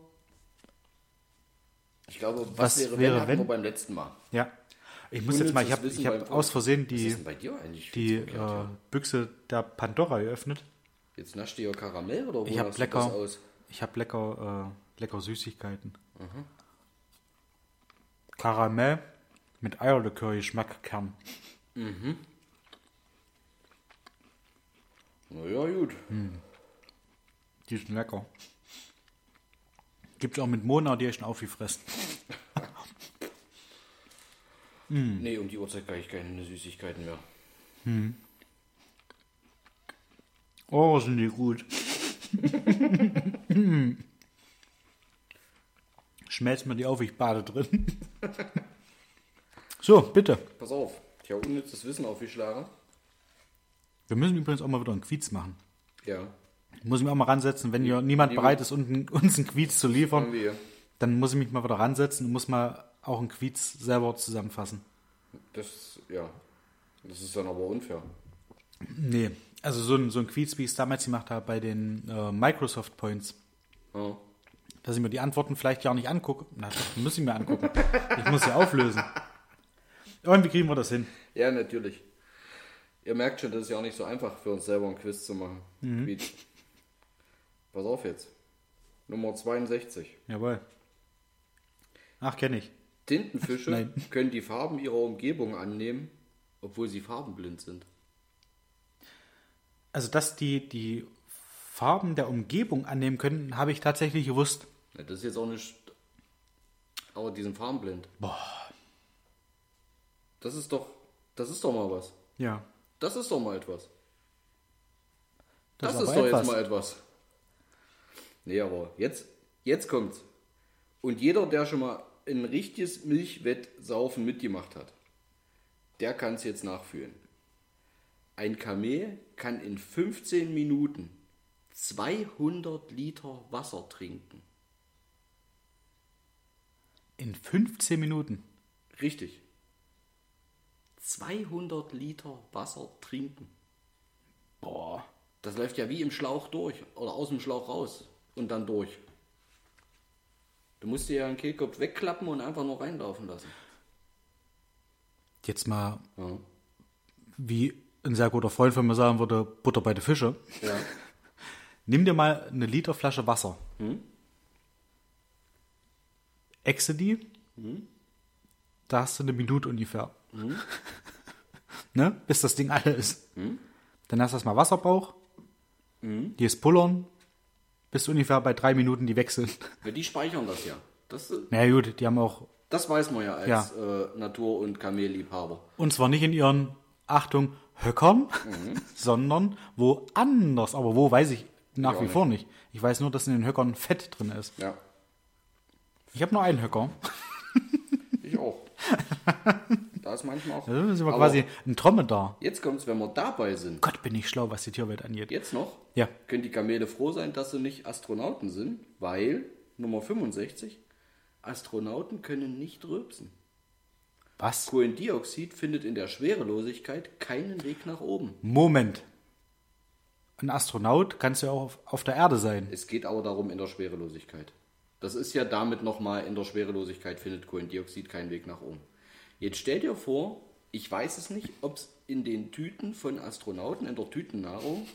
Ich glaube, was, Was wäre, wäre, wenn, hatten wenn? wir beim letzten Mal. Ja. Ich muss jetzt mal, ich habe hab aus Versehen die, die äh? Büchse der Pandora geöffnet. Jetzt nascht ihr Karamell oder Ich hab lecker- das aus? Ich habe lecker, äh, lecker Süßigkeiten. Karamell mit Eierlikör Geschmackkern. Naja, gut. Die sind lecker. Gibt auch mit Mona, die echt aufgefressen. Nee, um die Uhrzeit kann ich keine Süßigkeiten mehr. Oh, sind die gut. Schmelzt mir die auf, ich bade drin. so, bitte. Pass auf, ich habe unnützes Wissen aufgeschlagen. Wir müssen übrigens auch mal wieder einen Quiz machen. Ja. Muss ich mich auch mal ransetzen, wenn hier niemand bereit ist, uns einen Quiz zu liefern, Irgendwie. dann muss ich mich mal wieder ransetzen und muss mal auch einen Quiz selber zusammenfassen. Das, ja. Das ist dann aber unfair. Nee, also so ein, so ein Quiz, wie ich es damals gemacht habe bei den äh, Microsoft Points, Ja. dass ich mir die Antworten vielleicht ja auch nicht angucke. Na, das muss ich mir angucken. Ich muss sie auflösen. Irgendwie kriegen wir das hin. Ja, natürlich. Ihr merkt schon, das ist ja auch nicht so einfach für uns selber einen Quiz zu machen. Mhm. Quiz. Pass auf jetzt. Nummer 62. Jawohl. Ach, kenne ich. Tintenfische können die Farben ihrer Umgebung annehmen, obwohl sie farbenblind sind. Also, dass die die Farben der Umgebung annehmen können, habe ich tatsächlich gewusst. Ja, das ist jetzt auch nicht. Aber die sind farbenblind. Boah. Das ist doch. Das ist doch mal was. Ja. Das ist doch mal etwas. Das Das, ist doch etwas. jetzt mal etwas. Nee, aber jetzt, jetzt kommt's. Und jeder, der schon mal ein richtiges Milchwettsaufen mitgemacht hat, der kann es jetzt nachfühlen. Ein Kamel kann in 15 Minuten 200 Liter Wasser trinken. In 15 Minuten. Richtig. 200 Liter Wasser trinken. Boah. Das läuft ja wie im Schlauch durch oder aus dem Schlauch raus und dann durch. Du musst dir ja einen Kehlkopf wegklappen und einfach nur reinlaufen lassen. Jetzt mal, Ja. wie ein sehr guter Freund von mir sagen würde, Butter bei den Fische. ja. Nimm dir mal eine Literflasche Wasser. Exe die. Da hast du eine Minute ungefähr. ne? Bis das Ding alle ist. Dann hast du erstmal Wasserbauch. Die ist pullern. Bis ungefähr bei drei Minuten die weg sind. Ja, Die speichern das ja. Das, äh, Na ja, gut, die haben auch, das weiß man ja als Ja. Äh, Natur- und Kamelliebhaber. und zwar nicht in ihren, Achtung, Höckern, sondern woanders. Aber wo weiß ich nach auch wie vor nicht. Ich weiß nur, dass in den Höckern Fett drin ist. Ja, Ich habe nur einen Höcker. ich auch. da ist manchmal auch. Da sind wir quasi ein Dromedar. Jetzt kommt's, wenn wir dabei sind. Gott, bin ich schlau, was die Tierwelt angeht. Jetzt noch Ja. können die Kamele froh sein, dass sie nicht Astronauten sind, weil Nummer 65 Astronauten können nicht rülpsen. Was? Kohlendioxid findet in der Schwerelosigkeit keinen Weg nach oben. Moment. Ein Astronaut kannst du ja auch auf, auf der Erde sein. Es geht aber darum in der Schwerelosigkeit. Das ist ja damit nochmal, in der Schwerelosigkeit findet Kohlendioxid keinen Weg nach oben. Jetzt stell dir vor, ich weiß es nicht, ob es in den Tüten von Astronauten, in der Tütennahrung,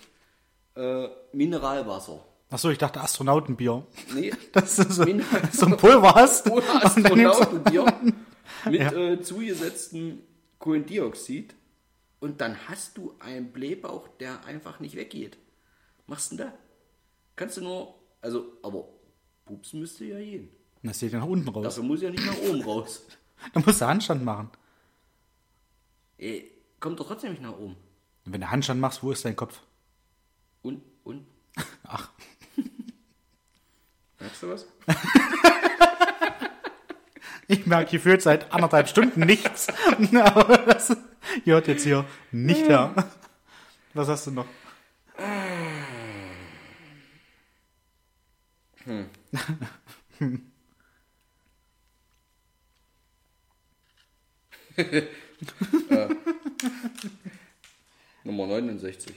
äh, Mineralwasser. Achso, ich dachte Astronautenbier. Nee, Dass du so, so ein Pulver hast. Astronautenbier mit Ja. äh, zugesetztem Kohlendioxid und dann hast du einen Blähbauch, der einfach nicht weggeht. Machst du denn da? Kannst du nur, also, aber pupsen müsste ja gehen. Das geht ja nach unten raus. Dafür muss ja nicht nach oben raus. Dann musst du Handstand machen. Ey, kommt doch trotzdem nicht nach oben. Und wenn du Handstand machst, wo ist dein Kopf? Und, und, Ach, merkst du was? ich merke gefühlt seit anderthalb Stunden nichts. Aber das hört jetzt hier nicht her. Was hast du noch? Nummer 69.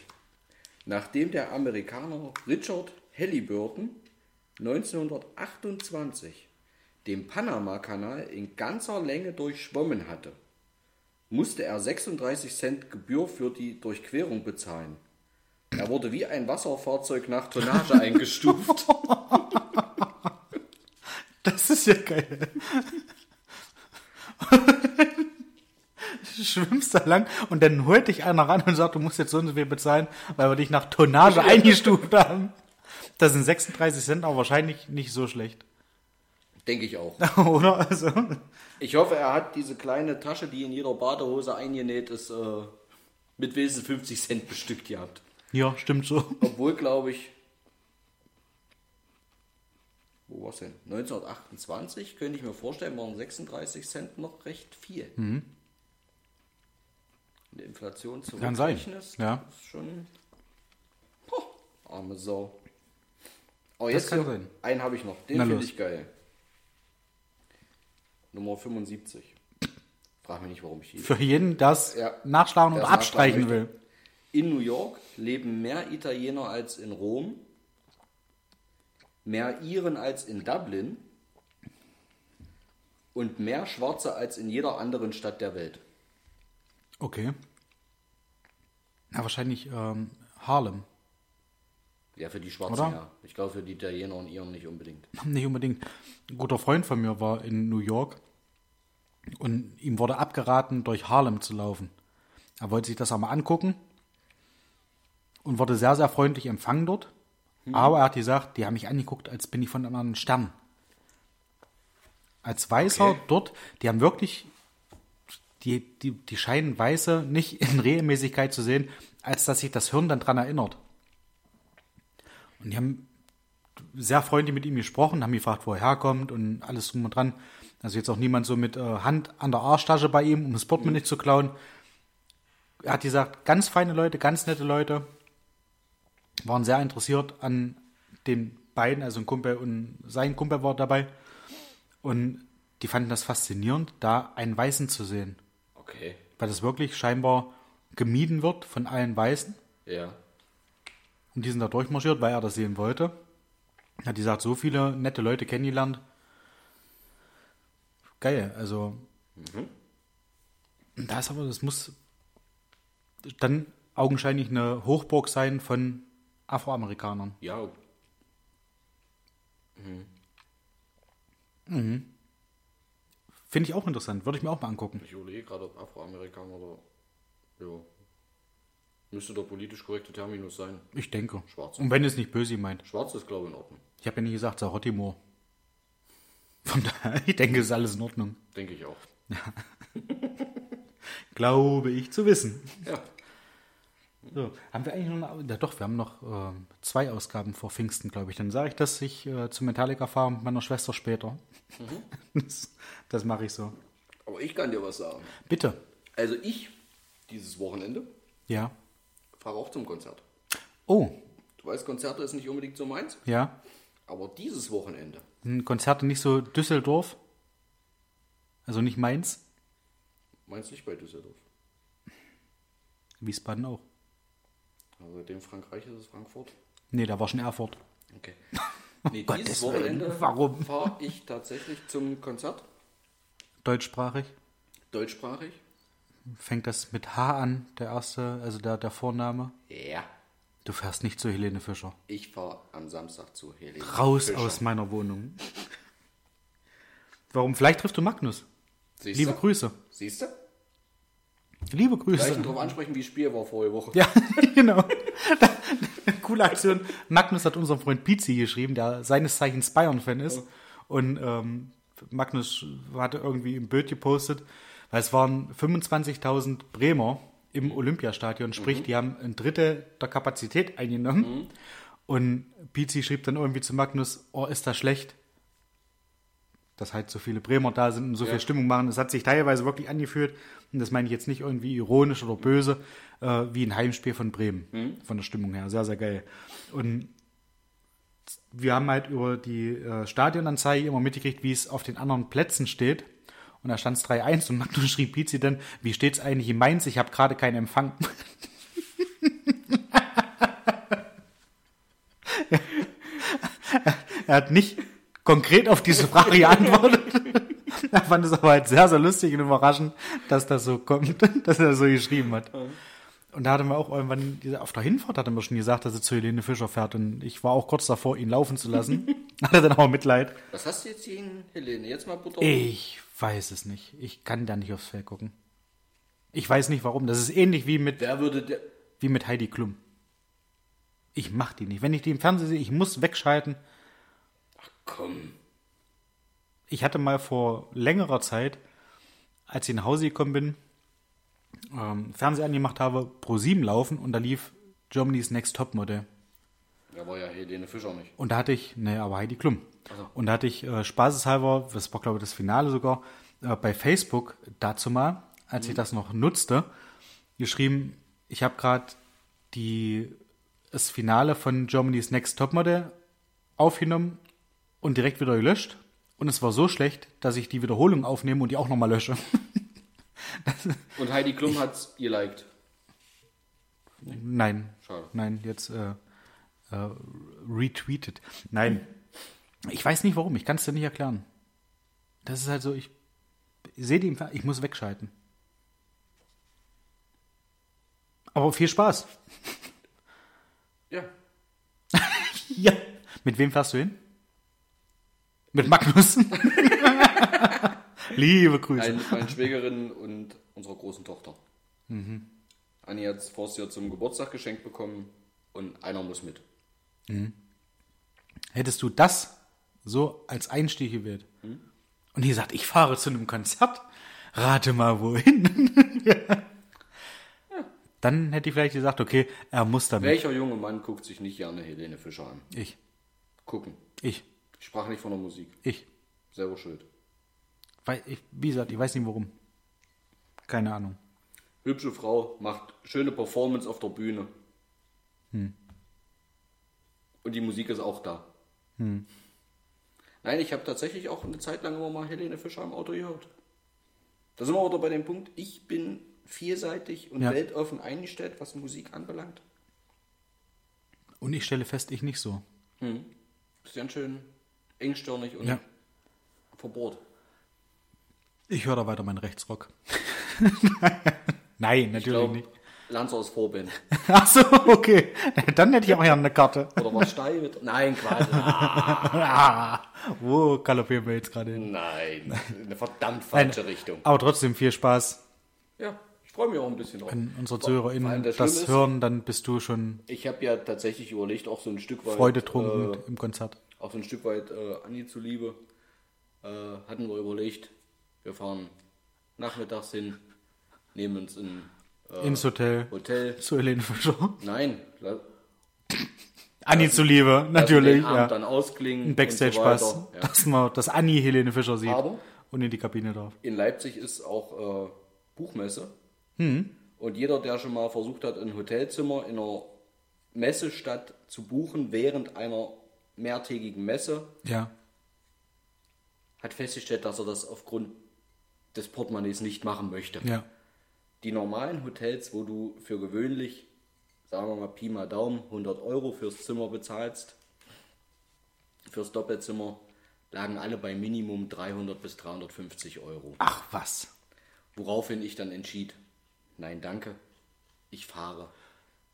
Nachdem der Amerikaner Richard Halliburton 1928 den Panama-Kanal in ganzer Länge durchschwommen hatte, musste er 36 Cent Gebühr für die Durchquerung bezahlen. Er wurde wie ein Wasserfahrzeug nach Tonnage eingestuft. Das ist ja geil. Schwimmst da lang und dann holt dich einer ran und sagt, du musst jetzt so und so viel bezahlen, weil wir dich nach Tonnage eingestuft haben. Das sind 36 Cent, aber wahrscheinlich nicht so schlecht. Denke ich auch. Oder? Also, Ich hoffe, er hat diese kleine Tasche, die in jeder Badehose eingenäht ist, äh, mit wenigstens 50 Cent bestückt gehabt. ja, stimmt so. Obwohl, glaube ich, wo war es denn? 1928 könnte ich mir vorstellen, waren 36 Cent noch recht viel. Mhm. In der Inflation Kann sein, ja. ist schon Puh, arme Sau. Das jetzt kann sein. einen habe ich noch, den finde ich geil. Nummer 75. Frag mich nicht, warum ich die Für jeden, es Ja. nachschlagen und es abstreichen nachschlagen will. In New York leben mehr Italiener als in Rom, mehr Iren als in Dublin und mehr Schwarze als in jeder anderen Stadt der Welt. Okay. Na, wahrscheinlich ähm, Harlem. Ja, für die Schwarzen Oder? ja. Ich glaube, für die Italiener und Iren nicht unbedingt. Nicht unbedingt. Ein guter Freund von mir war in New York und ihm wurde abgeraten, durch Harlem zu laufen. Er wollte sich das auch mal angucken und wurde sehr, sehr freundlich empfangen dort. Aber er hat gesagt, die haben mich angeguckt, als bin ich von einem anderen Stern. Als Weißer Okay. dort, die haben wirklich, die, die, die scheinen Weiße nicht in Regelmäßigkeit zu sehen, als dass sich das Hirn dann dran erinnert. Und die haben sehr freundlich mit ihm gesprochen, haben gefragt, wo er herkommt und alles drum und dran. Also jetzt auch niemand so mit äh, Hand an der Arschtasche bei ihm, um das Portemonnaie nicht zu klauen. Er hat gesagt, ganz feine Leute, ganz nette Leute, waren sehr interessiert an den beiden, also ein Kumpel und sein Kumpel war dabei. Und die fanden das faszinierend, da einen Weißen zu sehen. Okay. Weil das wirklich scheinbar gemieden wird von allen Weißen. Ja. Und die sind da durchmarschiert, weil er das sehen wollte. Hat gesagt, so viele nette Leute kennengelernt. Geil, also. Da ist aber, das muss dann augenscheinlich eine Hochburg sein von Afroamerikanern. Ja, Finde ich auch interessant, würde ich mir auch mal angucken. ich überlege gerade, ob Afroamerikaner oder. Ja. Müsste der politisch korrekte Terminus sein. Ich denke. Schwarz. Und wenn es nicht böse meint. Schwarz ist, glaube ich, in Ordnung. Ich habe ja nicht gesagt, Sarottimor. Von daher, ich denke, es ist alles in Ordnung. Denke ich auch. Glaube ich zu wissen. Ja. So, haben wir eigentlich noch eine, ja doch, wir haben noch ähm, zwei Ausgaben vor Pfingsten, glaube ich. Dann sage ich, dass ich äh, zu Metallica fahre mit meiner Schwester später. Das, das mache ich so. Aber ich kann dir was sagen. Bitte. Also ich, dieses Wochenende, Ja. fahre auch zum Konzert. Oh, Du weißt, Konzerte ist nicht unbedingt so meins, ja. aber dieses Wochenende, Ein Konzert nicht so Düsseldorf. Also nicht Mainz. meinst nicht bei Düsseldorf. Wiesbaden auch. Also dem Frankreich ist es Frankfurt. Nee, da war schon Erfurt. Okay. Nee, Gottes dieses Willen, Wochenende warum? fahre ich tatsächlich zum Konzert, Deutschsprachig. deutschsprachig. Fängt das mit H an, der erste, also der, der Vorname. Ja. Du fährst nicht zu Helene Fischer. Ich fahre am Samstag zu Helene. Raus Fischer. aus meiner Wohnung. Warum? Vielleicht triffst du Magnus. Siehst Liebe? Grüße. Siehst du? Liebe Gleich Grüße. darauf ansprechen, wie das Spiel war vorige Woche. Ja, genau. Coole Aktion. Magnus hat unserem Freund Pizzi geschrieben, der seines Zeichens Bayern-Fan ist. Und ähm, Magnus hatte irgendwie im Bild gepostet, weil es waren 25.000 Bremer im Olympiastadion, sprich, die haben ein Drittel der Kapazität eingenommen. Und Pizzi schrieb dann irgendwie zu Magnus, oh, ist das schlecht? Dass halt so viele Bremer da sind und so Ja. viel Stimmung machen. Das hat sich teilweise wirklich angefühlt, und das meine ich jetzt nicht irgendwie ironisch oder böse, äh, wie ein Heimspiel von Bremen, von der Stimmung her. Sehr, sehr geil. Und wir haben halt über die äh, Stadionanzeige immer mitgekriegt, wie es auf den anderen Plätzen steht. Und da stand es 3-1 und Magnus schrieb Pizzi dann, wie steht es eigentlich in Mainz? Ich habe gerade keinen Empfang. er hat nicht konkret auf diese Frage geantwortet. Er fand es aber halt sehr, sehr lustig und überraschend, dass das so kommt, dass er so geschrieben hat. Und da hatte man auch irgendwann, auf der Hinfahrt hat er mir schon gesagt, dass er zu Helene Fischer fährt. Und ich war auch kurz davor, ihn laufen zu lassen. Hatte dann aber Mitleid. Was hast du jetzt gegen Helene? Jetzt mal Butter. Ich weiß es nicht. Ich kann da nicht aufs Feld gucken. Ich weiß nicht warum. Das ist ähnlich wie mit, Wer würde der. wie mit Heidi Klum. Ich mach die nicht. Wenn ich die im Fernsehen sehe, ich muss wegschalten. Komm. Ich hatte mal vor längerer Zeit, als ich nach Hause gekommen bin, ähm, Fernseher angemacht habe, Pro 7 laufen und da lief Germany's Next Top Model. Da war ja Helene Fischer nicht. Und da hatte ich, ne, aber Heidi Klum. Und da hatte ich äh, spaßeshalber, das war glaube ich das Finale sogar, äh, bei Facebook dazu mal, als ich das noch nutzte, geschrieben, ich habe gerade die das Finale von Germany's Next Topmodel aufgenommen und direkt wieder gelöscht. Und es war so schlecht, dass ich die Wiederholung aufnehme und die auch nochmal lösche. Und Heidi Klum hat's ihr liked. Nein. Schade. Nein, jetzt äh, äh, retweetet. Nein. Ich weiß nicht warum, ich kann es dir nicht erklären. Das ist halt so, ich sehe die ich muss wegschalten. Aber viel Spaß. Ja. Ja. Mit wem fährst du hin? Mit Magnus. Liebe Grüße. Nein, mit meinen Schwägerin und unserer großen Tochter. Mhm. Anni hat es vorher Jahr zum Geburtstag geschenkt bekommen und einer muss mit. Hättest du das so als Einstieg gewählt und die sagt, ich fahre zu einem Konzert, rate mal wohin. ja. Dann hätte ich vielleicht gesagt, okay, er muss damit. Welcher junge Mann guckt sich nicht gerne Helene Fischer an? Ich, Gucken. ich, Ich sprach nicht von der Musik. ich. Selber schuld. Ich. Wie gesagt, ich weiß nicht warum. Keine Ahnung. Hübsche Frau, macht schöne Performance auf der Bühne. Hm. Und die Musik ist auch da. Hm. Nein, ich habe tatsächlich auch eine Zeit lang immer mal Helene Fischer im Auto gehört. Da sind wir wieder bei dem Punkt, ich bin vielseitig und Ja. weltoffen eingestellt, was Musik anbelangt. Und ich stelle fest, ich nicht so. Ist ganz schön engstirnig und Ja. verbohrt. Ich höre da weiter meinen Rechtsrock. Nein, Ich natürlich glaube, nicht. Lanz aus Vorband. Ach so, okay. Dann hätte ich auch gerne eine Karte. Oder was Steil mit. Nein, Quatsch. Ah, wo galoppieren wir jetzt gerade hin? Nein, eine verdammt falsche Richtung. Aber trotzdem viel Spaß. Ja, ich freue mich auch ein bisschen drauf. Wenn unsere ZuhörerInnen das das ist, hören, dann bist du schon Ich habe ja tatsächlich überlegt, auch so ein Stück weit. Freude trunken Äh, im Konzert. auch so ein Stück weit äh, Anni zuliebe. Äh, hatten wir überlegt, wir fahren nachmittags hin, nehmen uns ein äh, Ins Hotel Hotel. zu Helene Fischer. Nein, Anni zuliebe, natürlich. Ja. dann ausklingen. Ein Backstage-Pass, so ja. dass man, dass Anni Helene Fischer sieht Aber und in die Kabine darf. in Leipzig ist auch äh, Buchmesse. Hm. Und jeder, der schon mal versucht hat, ein Hotelzimmer in einer Messestadt zu buchen während einer mehrtägigen Messe, Ja. hat festgestellt, dass er das aufgrund des Portemonnaies nicht machen möchte. Ja. Die normalen Hotels, wo du für gewöhnlich, sagen wir mal Pi mal Daumen, 100 Euro fürs Zimmer bezahlst, fürs Doppelzimmer, lagen alle bei Minimum 300 bis 350 Euro. Ach was. Woraufhin ich dann entschied, nein, danke, ich fahre.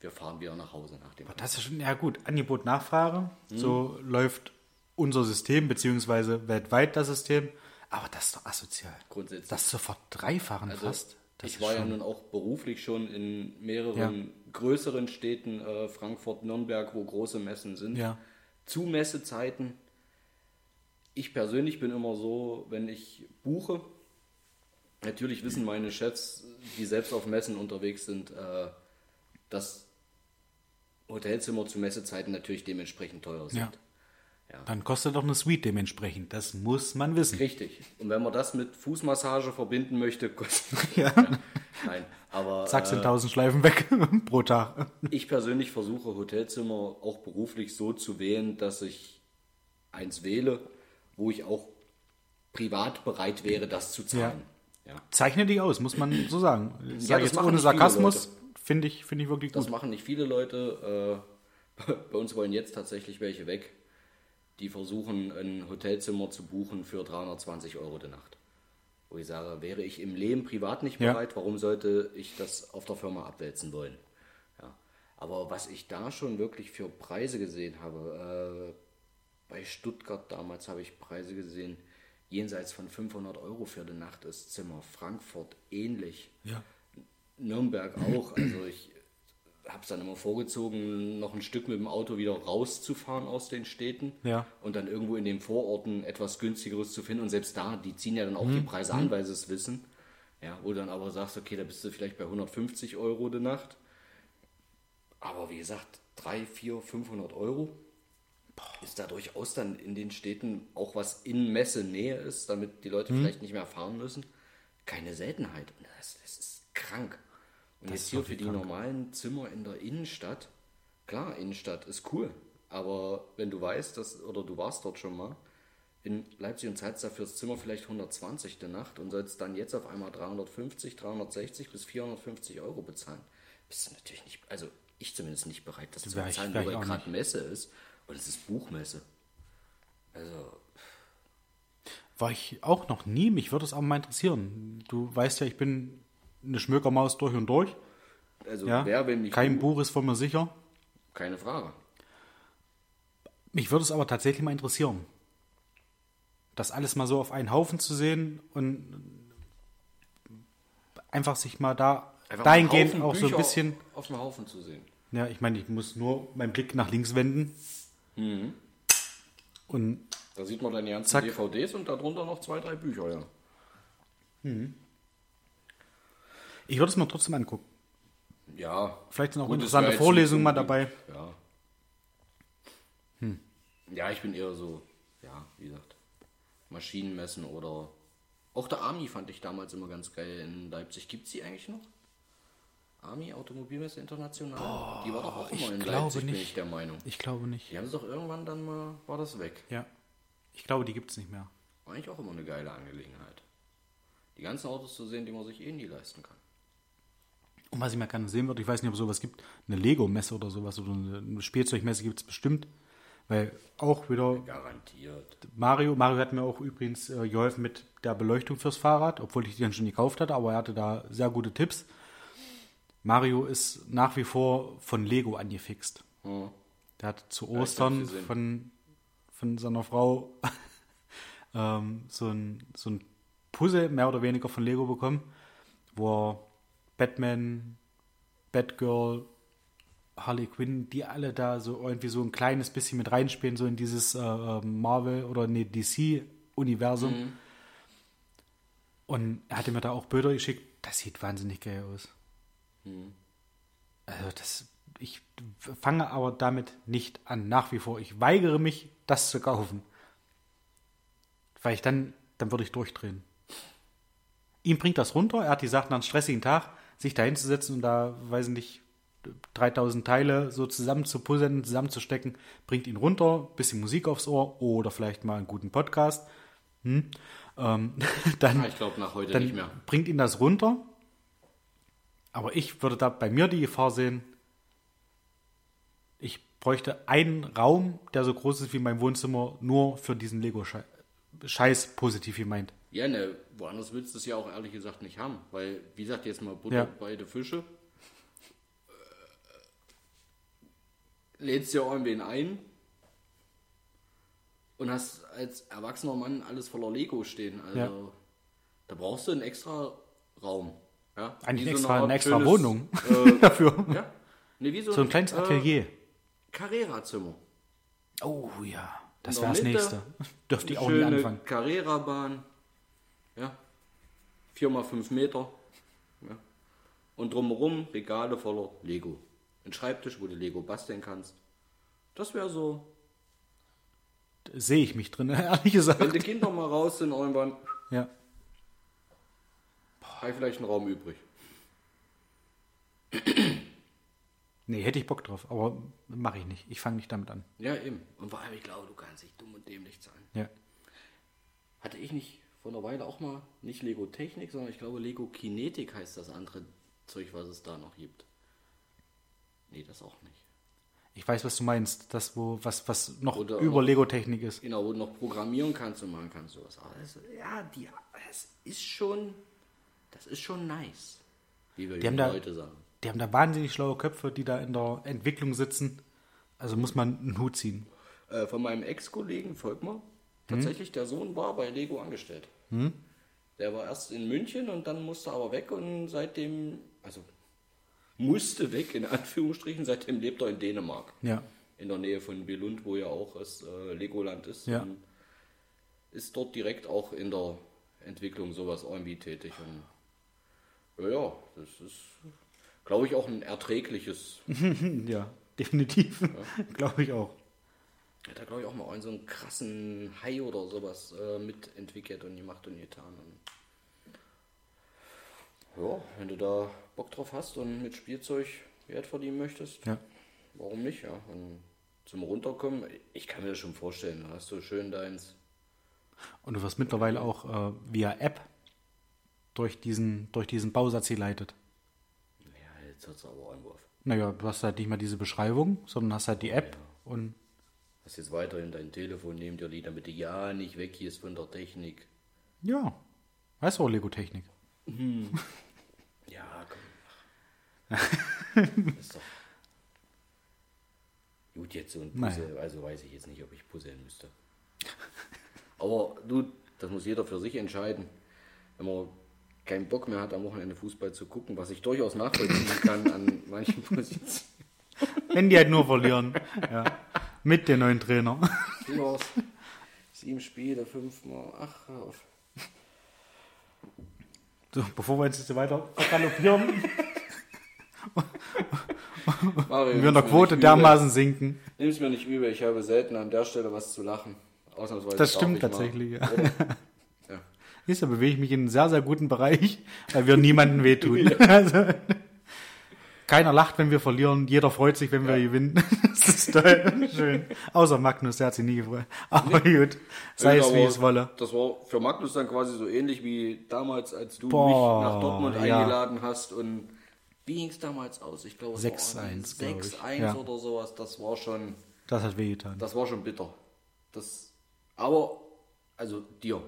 Wir fahren wieder nach Hause nach dem. Das ist schon, ja gut, Angebot, Nachfrage. Hm. So läuft unser System, beziehungsweise weltweit das System. Aber das ist doch asozial. Grundsätzlich. Das zu verdreifachen fast. Das ich war ja nun auch beruflich schon in mehreren größeren Städten, äh, Frankfurt, Nürnberg, wo große Messen sind. Ja. Zu Messezeiten. Ich persönlich bin immer so, wenn ich buche, natürlich wissen meine Chefs, die selbst auf Messen unterwegs sind, äh, dass Hotelzimmer zu Messezeiten natürlich dementsprechend teuer sind. Ja. Dann kostet doch eine Suite dementsprechend. Das muss man wissen. Richtig. Und wenn man das mit Fußmassage verbinden möchte, kostet. Ja. Nein, aber. Zack, sind äh, tausend Schleifen weg pro Tag. Ich persönlich versuche Hotelzimmer auch beruflich so zu wählen, dass ich eins wähle, wo ich auch privat bereit wäre, das zu zahlen. Ja. Zeichne dich aus, muss man so sagen. Ich Ja, sage das jetzt ohne Sarkasmus, finde ich, finde ich wirklich Das gut. machen nicht viele Leute. Äh, bei uns wollen jetzt tatsächlich welche weg. Die versuchen, ein Hotelzimmer zu buchen für 320 Euro die Nacht. Wo ich sage, wäre ich im Leben privat nicht Ja. bereit, warum sollte ich das auf der Firma abwälzen wollen? Ja. Aber was ich da schon wirklich für Preise gesehen habe, äh, bei Stuttgart damals habe ich Preise gesehen, jenseits von 500 Euro für die Nacht ist Zimmer. Frankfurt ähnlich. Ja. Nürnberg auch. Also ich habe es dann immer vorgezogen, noch ein Stück mit dem Auto wieder rauszufahren aus den Städten Ja. und dann irgendwo in den Vororten etwas günstigeres zu finden. Und selbst da, die ziehen ja dann auch die Preise an, weil sie es wissen. Ja, wo du dann aber sagst, okay, da bist du vielleicht bei 150 Euro die Nacht. Aber wie gesagt, 3, 4, 500 Euro ist da durchaus dann in den Städten auch was in Messenähe ist, damit die Leute vielleicht nicht mehr fahren müssen. Keine Seltenheit. Und das, das ist krank. Und jetzt hier für die normalen Zimmer in der Innenstadt, klar, Innenstadt ist cool. Aber wenn du weißt, dass, oder du warst dort schon mal, in Leipzig und zahlst dafür das Zimmer vielleicht 120 der Nacht und sollst dann jetzt auf einmal 350, 360 bis 450 Euro bezahlen, bist du natürlich nicht, also ich zumindest nicht bereit, das zu bezahlen, nur weil gerade Messe ist und es ist Buchmesse. Also, War ich auch noch nie. Mich würde es aber mal interessieren. Du weißt ja, ich bin eine Schmökermaus durch und durch. also Ja. wer, wenn nicht Kein du, Buch ist von mir sicher. keine Frage. Mich würde es aber tatsächlich mal interessieren. Das alles mal so auf einen Haufen zu sehen und einfach sich mal da Einfach dahingehend auch so ein Bücher bisschen. auf dem Haufen zu sehen. Ja, ich meine, ich muss nur meinen Blick nach links wenden. Mhm. Und Da sieht man dann die ganzen Zack. DVDs und darunter noch zwei, drei Bücher, ja. Ich würde es mir trotzdem angucken. Ja. Vielleicht sind auch Gut, interessante Vorlesungen mal dabei. Ja. Ja, ich bin eher so, ja, wie gesagt, Maschinenmessen oder auch der Army fand ich damals immer ganz geil in Leipzig. Gibt es die eigentlich noch? Army Automobilmesse International? die war doch auch immer in Leipzig, bin nicht. ich der Meinung. Ich glaube nicht. Die haben es doch irgendwann dann mal, war das weg. Ja. Ich glaube, die gibt es nicht mehr. War eigentlich auch immer eine geile Angelegenheit. Die ganzen Autos zu sehen, die man sich eh nie leisten kann. Und was ich mal gerne sehen würde, ich weiß nicht, ob es sowas gibt, eine Lego-Messe oder sowas oder eine Spielzeugmesse gibt es bestimmt. Weil auch wieder Garantiert. Mario, Mario hat mir auch übrigens äh, geholfen mit der Beleuchtung fürs Fahrrad, obwohl ich die dann schon gekauft hatte, aber er hatte da sehr gute Tipps. Mario ist nach wie vor von Lego angefixt. Ja. Der hat zu Ostern gesehen. von, von seiner Frau ähm, so, ein, so ein Puzzle mehr oder weniger von Lego bekommen, wo er Batman, Batgirl, Harley Quinn, die alle da so irgendwie so ein kleines bisschen mit reinspielen, so in dieses äh, äh, Marvel oder nee, DC-Universum. Mhm. Und er hatte mir da auch Bilder geschickt. Das sieht wahnsinnig geil aus. Mhm. Also das, ich fange aber damit nicht an, nach wie vor. Ich weigere mich, das zu kaufen. Weil ich dann, dann würde ich durchdrehen. Ihm bringt das runter. Er hat gesagt, nach einem stressigen Tag, sich da hinzusetzen und da, weiß ich nicht, 3000 Teile so zusammen zu puzzeln, zusammenzustecken, bringt ihn runter, bisschen Musik aufs Ohr oder vielleicht mal einen guten Podcast. Hm? Ähm, dann, Ah, ich glaube nach heute dann nicht mehr. bringt ihn das runter. Aber ich würde da bei mir die Gefahr sehen, ich bräuchte einen Raum, der so groß ist wie mein Wohnzimmer, nur für diesen Lego-Scheiß positiv gemeint. Ja, ne, woanders willst du es ja auch ehrlich gesagt nicht haben. Weil, wie gesagt, jetzt mal Butter Ja. bei den Fische. Äh, Lädst dir irgendwen ein und hast als erwachsener Mann alles voller Lego stehen. Also, Ja. da brauchst du einen extra Raum. Ja? Eigentlich so extra, Art eine extra schönes, Wohnung Äh, dafür. ja? Ne, wie so, So ein kleines äh, Atelier. Carrera-Zimmer. Oh ja, das wäre das nächste. Dürfte ich Eine auch nie schöne anfangen. Carrera-Bahn. Ja. 4 mal 5 Meter. Ja. Und drumherum Regale voller Lego. Ein Schreibtisch, wo du Lego basteln kannst. Das wäre so. Sehe ich mich drin, ehrlich Wenn gesagt. die Kinder mal raus sind, irgendwann Ja. habe ich vielleicht einen Raum übrig. Nee, hätte ich Bock drauf, aber mache ich nicht. Ich fange nicht damit an. Ja, eben. Und vor allem, ich glaube, du kannst dich dumm und dämlich zahlen. Ja. Hatte ich nicht vor einer Weile auch mal, nicht Lego Technik, sondern ich glaube Lego Kinetik heißt das andere Zeug, was es da noch gibt. Nee, das auch nicht. Ich weiß, was du meinst. Das, wo, was, was noch Oder über noch- Lego-Technik ist. Genau, wo du noch programmieren kannst und machen kannst sowas. Aber das, ja, die, das ist schon, das ist schon nice, wie wir Die haben jungen da- Leute sagen. Die haben da wahnsinnig schlaue Köpfe, die da in der Entwicklung sitzen. Also muss man einen Hut ziehen. Äh, von meinem Ex-Kollegen Volkmar, tatsächlich der Sohn war bei Lego angestellt. Der war erst in München und dann musste aber weg und seitdem, also musste weg in Anführungsstrichen, seitdem lebt er in Dänemark. Ja. In der Nähe von Billund, wo ja auch das äh, Legoland ist. Ja. Und ist dort direkt auch in der Entwicklung sowas irgendwie tätig. Und ja, ja, das ist, glaube ich, auch ein erträgliches Ja, definitiv. Glaube ich auch. Hat er, glaube ich, auch mal einen so einen krassen Hai oder sowas äh, mitentwickelt und gemacht und getan. Und ja, wenn du da Bock drauf hast und mit Spielzeug Geld verdienen möchtest, Ja. warum nicht, ja. Und zum Runterkommen, ich kann mir das schon vorstellen, da hast du schön deins. Und du wirst mittlerweile auch äh, via App durch diesen, durch diesen Bausatz geleitet. Ja, jetzt hat es aber einen Wurf. Naja, du hast halt nicht mehr diese Beschreibung, sondern hast halt die App und Hast jetzt weiterhin dein Telefon neben dir liegen, damit du ja nicht weg hier ist von der Technik. ja, weißt du auch Lego-Technik. Ja, komm. ist doch. Gut, jetzt so ein Puzzle, also weiß ich jetzt nicht, ob ich puzzeln müsste. Aber du, das muss jeder für sich entscheiden. Wenn man keinen Bock mehr hat, am Wochenende Fußball zu gucken, was ich durchaus nachvollziehen kann an manchen Positionen. Wenn die halt nur verlieren. Ja. Mit dem neuen Trainer. Los, sieben Spiele, fünfmal, ach, auf. So, bevor wir jetzt weiter galoppieren Mario, wir in der Quote dermaßen sinken. Nimm's mir nicht übel, ich habe selten an der Stelle was zu lachen. Ausnahmsweise Das stimmt tatsächlich, ja. Ja. Siehst du, bewege ich mich in einem sehr, sehr guten Bereich, weil wir niemandem wehtun. Also, keiner lacht, wenn wir verlieren, jeder freut sich, wenn wir gewinnen. Das ist toll, schön. Außer Magnus, der hat sich nie gefreut. Aber gut, sei es Ja, wie es wolle. Das war für Magnus dann quasi so ähnlich wie damals, als du Boah, mich nach Dortmund ja. eingeladen hast und wie ging es damals aus? Ich glaube, es 6-1, war glaub ich. 6-1 Ja. oder sowas. Das war schon, Das hat wehgetan. das war schon bitter. Das, aber, also dir,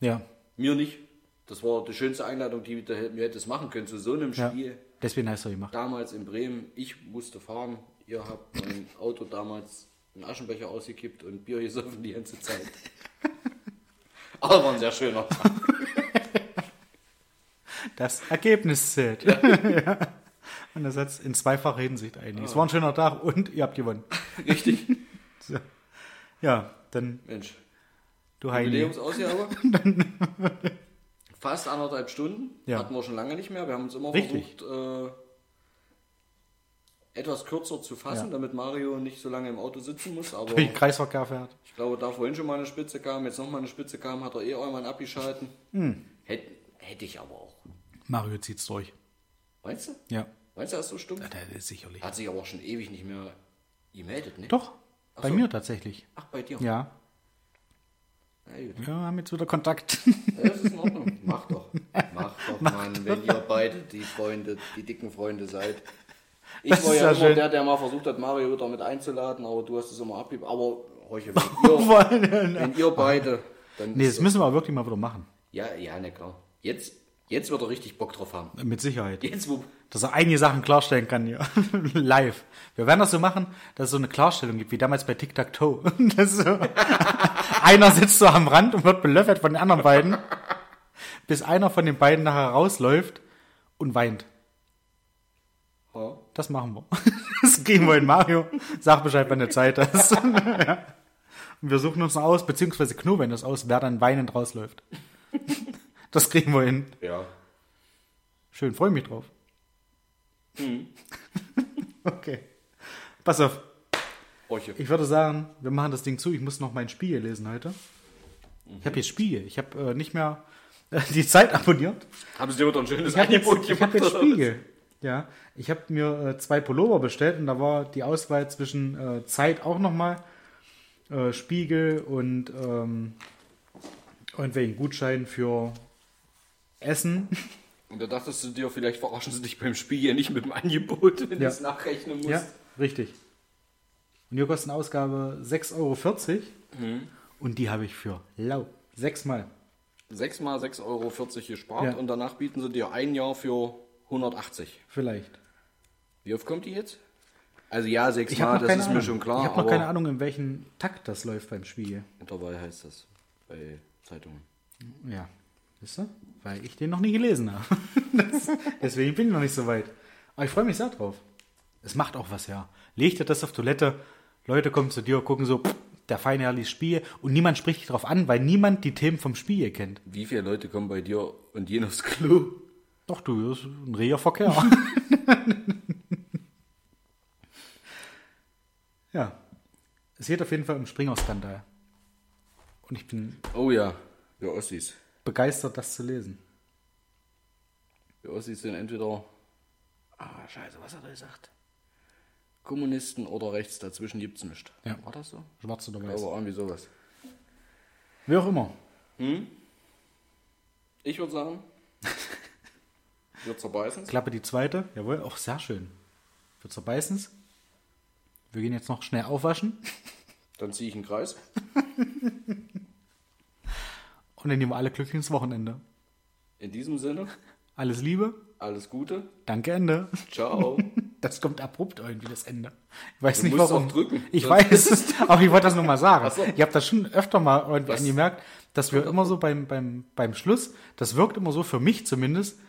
Ja, mir nicht. Das war die schönste Einladung, die du mir hättest machen können zu so einem ja. Spiel. Deswegen hast du gemacht. Damals in Bremen, ich musste fahren. Ihr habt mein Auto damals einen Aschenbecher ausgekippt und Bier gesoffen die ganze Zeit. Aber war ein sehr schöner Tag. Das Ergebnis zählt. Ja. Und das setzt in zweifacher Hinsicht ein. Es war ein schöner Tag und ihr habt gewonnen. Richtig. So. Ja, dann Mensch, du Heini. Jubiläumsausgabe. Fast anderthalb Stunden. Ja. Hatten wir schon lange nicht mehr. Wir haben uns immer Richtig. versucht, äh, etwas kürzer zu fassen, Ja. damit Mario nicht so lange im Auto sitzen muss. Aber Durch den Kreisverkehr fährt. ich glaube, da vorhin schon mal eine Spitze kam, jetzt noch mal eine Spitze kam, hat er eh irgendwann abgeschalten. Hm. Hätte, hätte ich aber auch. Mario zieht's durch. Meinst du? Ja. Meinst du, er ist so stumpf? ja der ist sicherlich. Hat sich aber auch schon ewig nicht mehr gemeldet, ne? Doch, Ach bei so. mir tatsächlich. Ach, bei dir? Ja. Wir haben jetzt wieder Kontakt. Ja, das ist in Ordnung. Mach doch. Mach doch, Mann, wenn ihr beide die Freunde, die dicken Freunde seid. Ich Das war ja ja immer schön. der, der mal versucht hat, Mario wieder mit einzuladen, aber du hast es immer abgegeben. Aber, Heuche, wenn ihr, wenn ihr beide, dann nee, das müssen wir wirklich mal wieder machen. Ja, ja, na klar. Jetzt, jetzt wird er richtig Bock drauf haben. Mit Sicherheit. Jetzt, wo, Dass er einige Sachen klarstellen kann hier. Live. Wir werden das so machen, dass es so eine Klarstellung gibt, wie damals bei Tic-Tac-Toe. Ist so, einer sitzt so am Rand und wird belöffelt von den anderen beiden, bis einer von den beiden nachher rausläuft und weint. ja, Das machen wir. Das gehen wir in Mario. Sag Bescheid, wenn du Zeit hast. Ja. Und wir suchen uns noch aus, beziehungsweise knoben das aus, wer dann weinend rausläuft. Das kriegen wir hin. ja. Schön, freue mich drauf. Okay. Pass auf. Heuche. Ich würde sagen, wir machen das Ding zu. Ich muss noch mein Spiegel lesen heute. Ich habe jetzt Spiegel. Ich habe äh, nicht mehr äh, die Zeit abonniert. Haben sie dir ein schönes Ich habe jetzt, Angebot ich gemacht? jetzt oder was? Spiegel. Ja, ich habe mir äh, zwei Pullover bestellt und da war die Auswahl zwischen äh, Zeit auch nochmal, äh, Spiegel und ähm, irgendwelchen Gutschein für Essen. Und da dachtest du dir, vielleicht verarschen sie dich beim Spiel ja nicht mit dem Angebot, wenn Ja. du es nachrechnen musst. Ja, richtig. Und hier kostet eine Ausgabe 6,40 Euro. Mhm. Und die habe ich für lau. Sechsmal. 6 mal 6,40 Euro gespart Ja. und danach bieten sie dir ein Jahr für 180. Vielleicht. Wie oft kommt die jetzt? Also ja, sechs Ich habe Mal, noch das ist Ahnung. mir schon klar, ich habe noch keine Ahnung, in welchem Takt das läuft beim Spiegel. Intervall heißt das bei Zeitungen. Ja. Wisst ihr? Weil ich den noch nie gelesen habe. das, deswegen bin ich noch nicht so weit. Aber ich freue mich sehr drauf. Es macht auch was her. Leg dir das auf Toilette. Leute kommen zu dir, gucken so, pff, der feine herrliche Spiegel. Und niemand spricht dich drauf an, weil niemand die Themen vom Spiegel kennt. Wie viele Leute kommen bei dir und gehen aufs Klo? Doch, du, das ist ein reger Verkehr. ja. Es geht auf jeden Fall um Springer-Skandal. Und ich bin Oh ja, wir Ossis. Begeistert, das zu lesen. Wir Ossis sind entweder. Ah, scheiße, was hat er gesagt? Kommunisten oder rechts, dazwischen gibt's nicht. Ja. War das so? Schwarz oder weiß. Aber irgendwie sowas. Wie auch immer. Ich würde sagen, wir zerbeißen Klappe die zweite. Jawohl, auch sehr schön. Wir zerbeißen's. Wir gehen jetzt noch schnell aufwaschen. Dann ziehe ich einen Kreis. Und dann nehmen wir alle glücklich ins Wochenende. In diesem Sinne, Alles Liebe. alles Gute. Danke, Ende. Ciao. Das kommt abrupt irgendwie, das Ende. Ich weiß Du nicht musst warum. auch drücken. Ich weiß, aber ich wollte das nur mal sagen. So. Ihr habt das schon öfter mal irgendwie Was? angemerkt, dass wir immer so beim, beim, beim Schluss, das wirkt immer so für mich zumindest,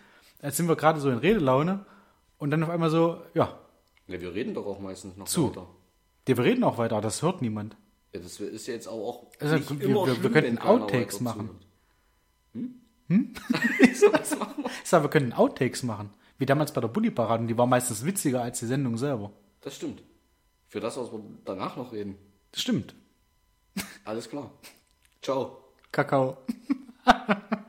als sind wir gerade so in Redelaune und dann auf einmal so, ja, Ja, wir reden doch auch meistens noch Zu. weiter. wir reden auch weiter, das hört niemand. Ja, das ist ja jetzt auch, auch Also, wir- wir- wir keiner Outtakes machen. zuhört. Hm? so, was machen wir? Ich sag, wir können Outtakes machen. Wie damals bei der Bulli-Parade, und die war meistens witziger als die Sendung selber. Das stimmt. Für das, was wir danach noch reden. Das stimmt. Alles klar. Ciao. Kakao.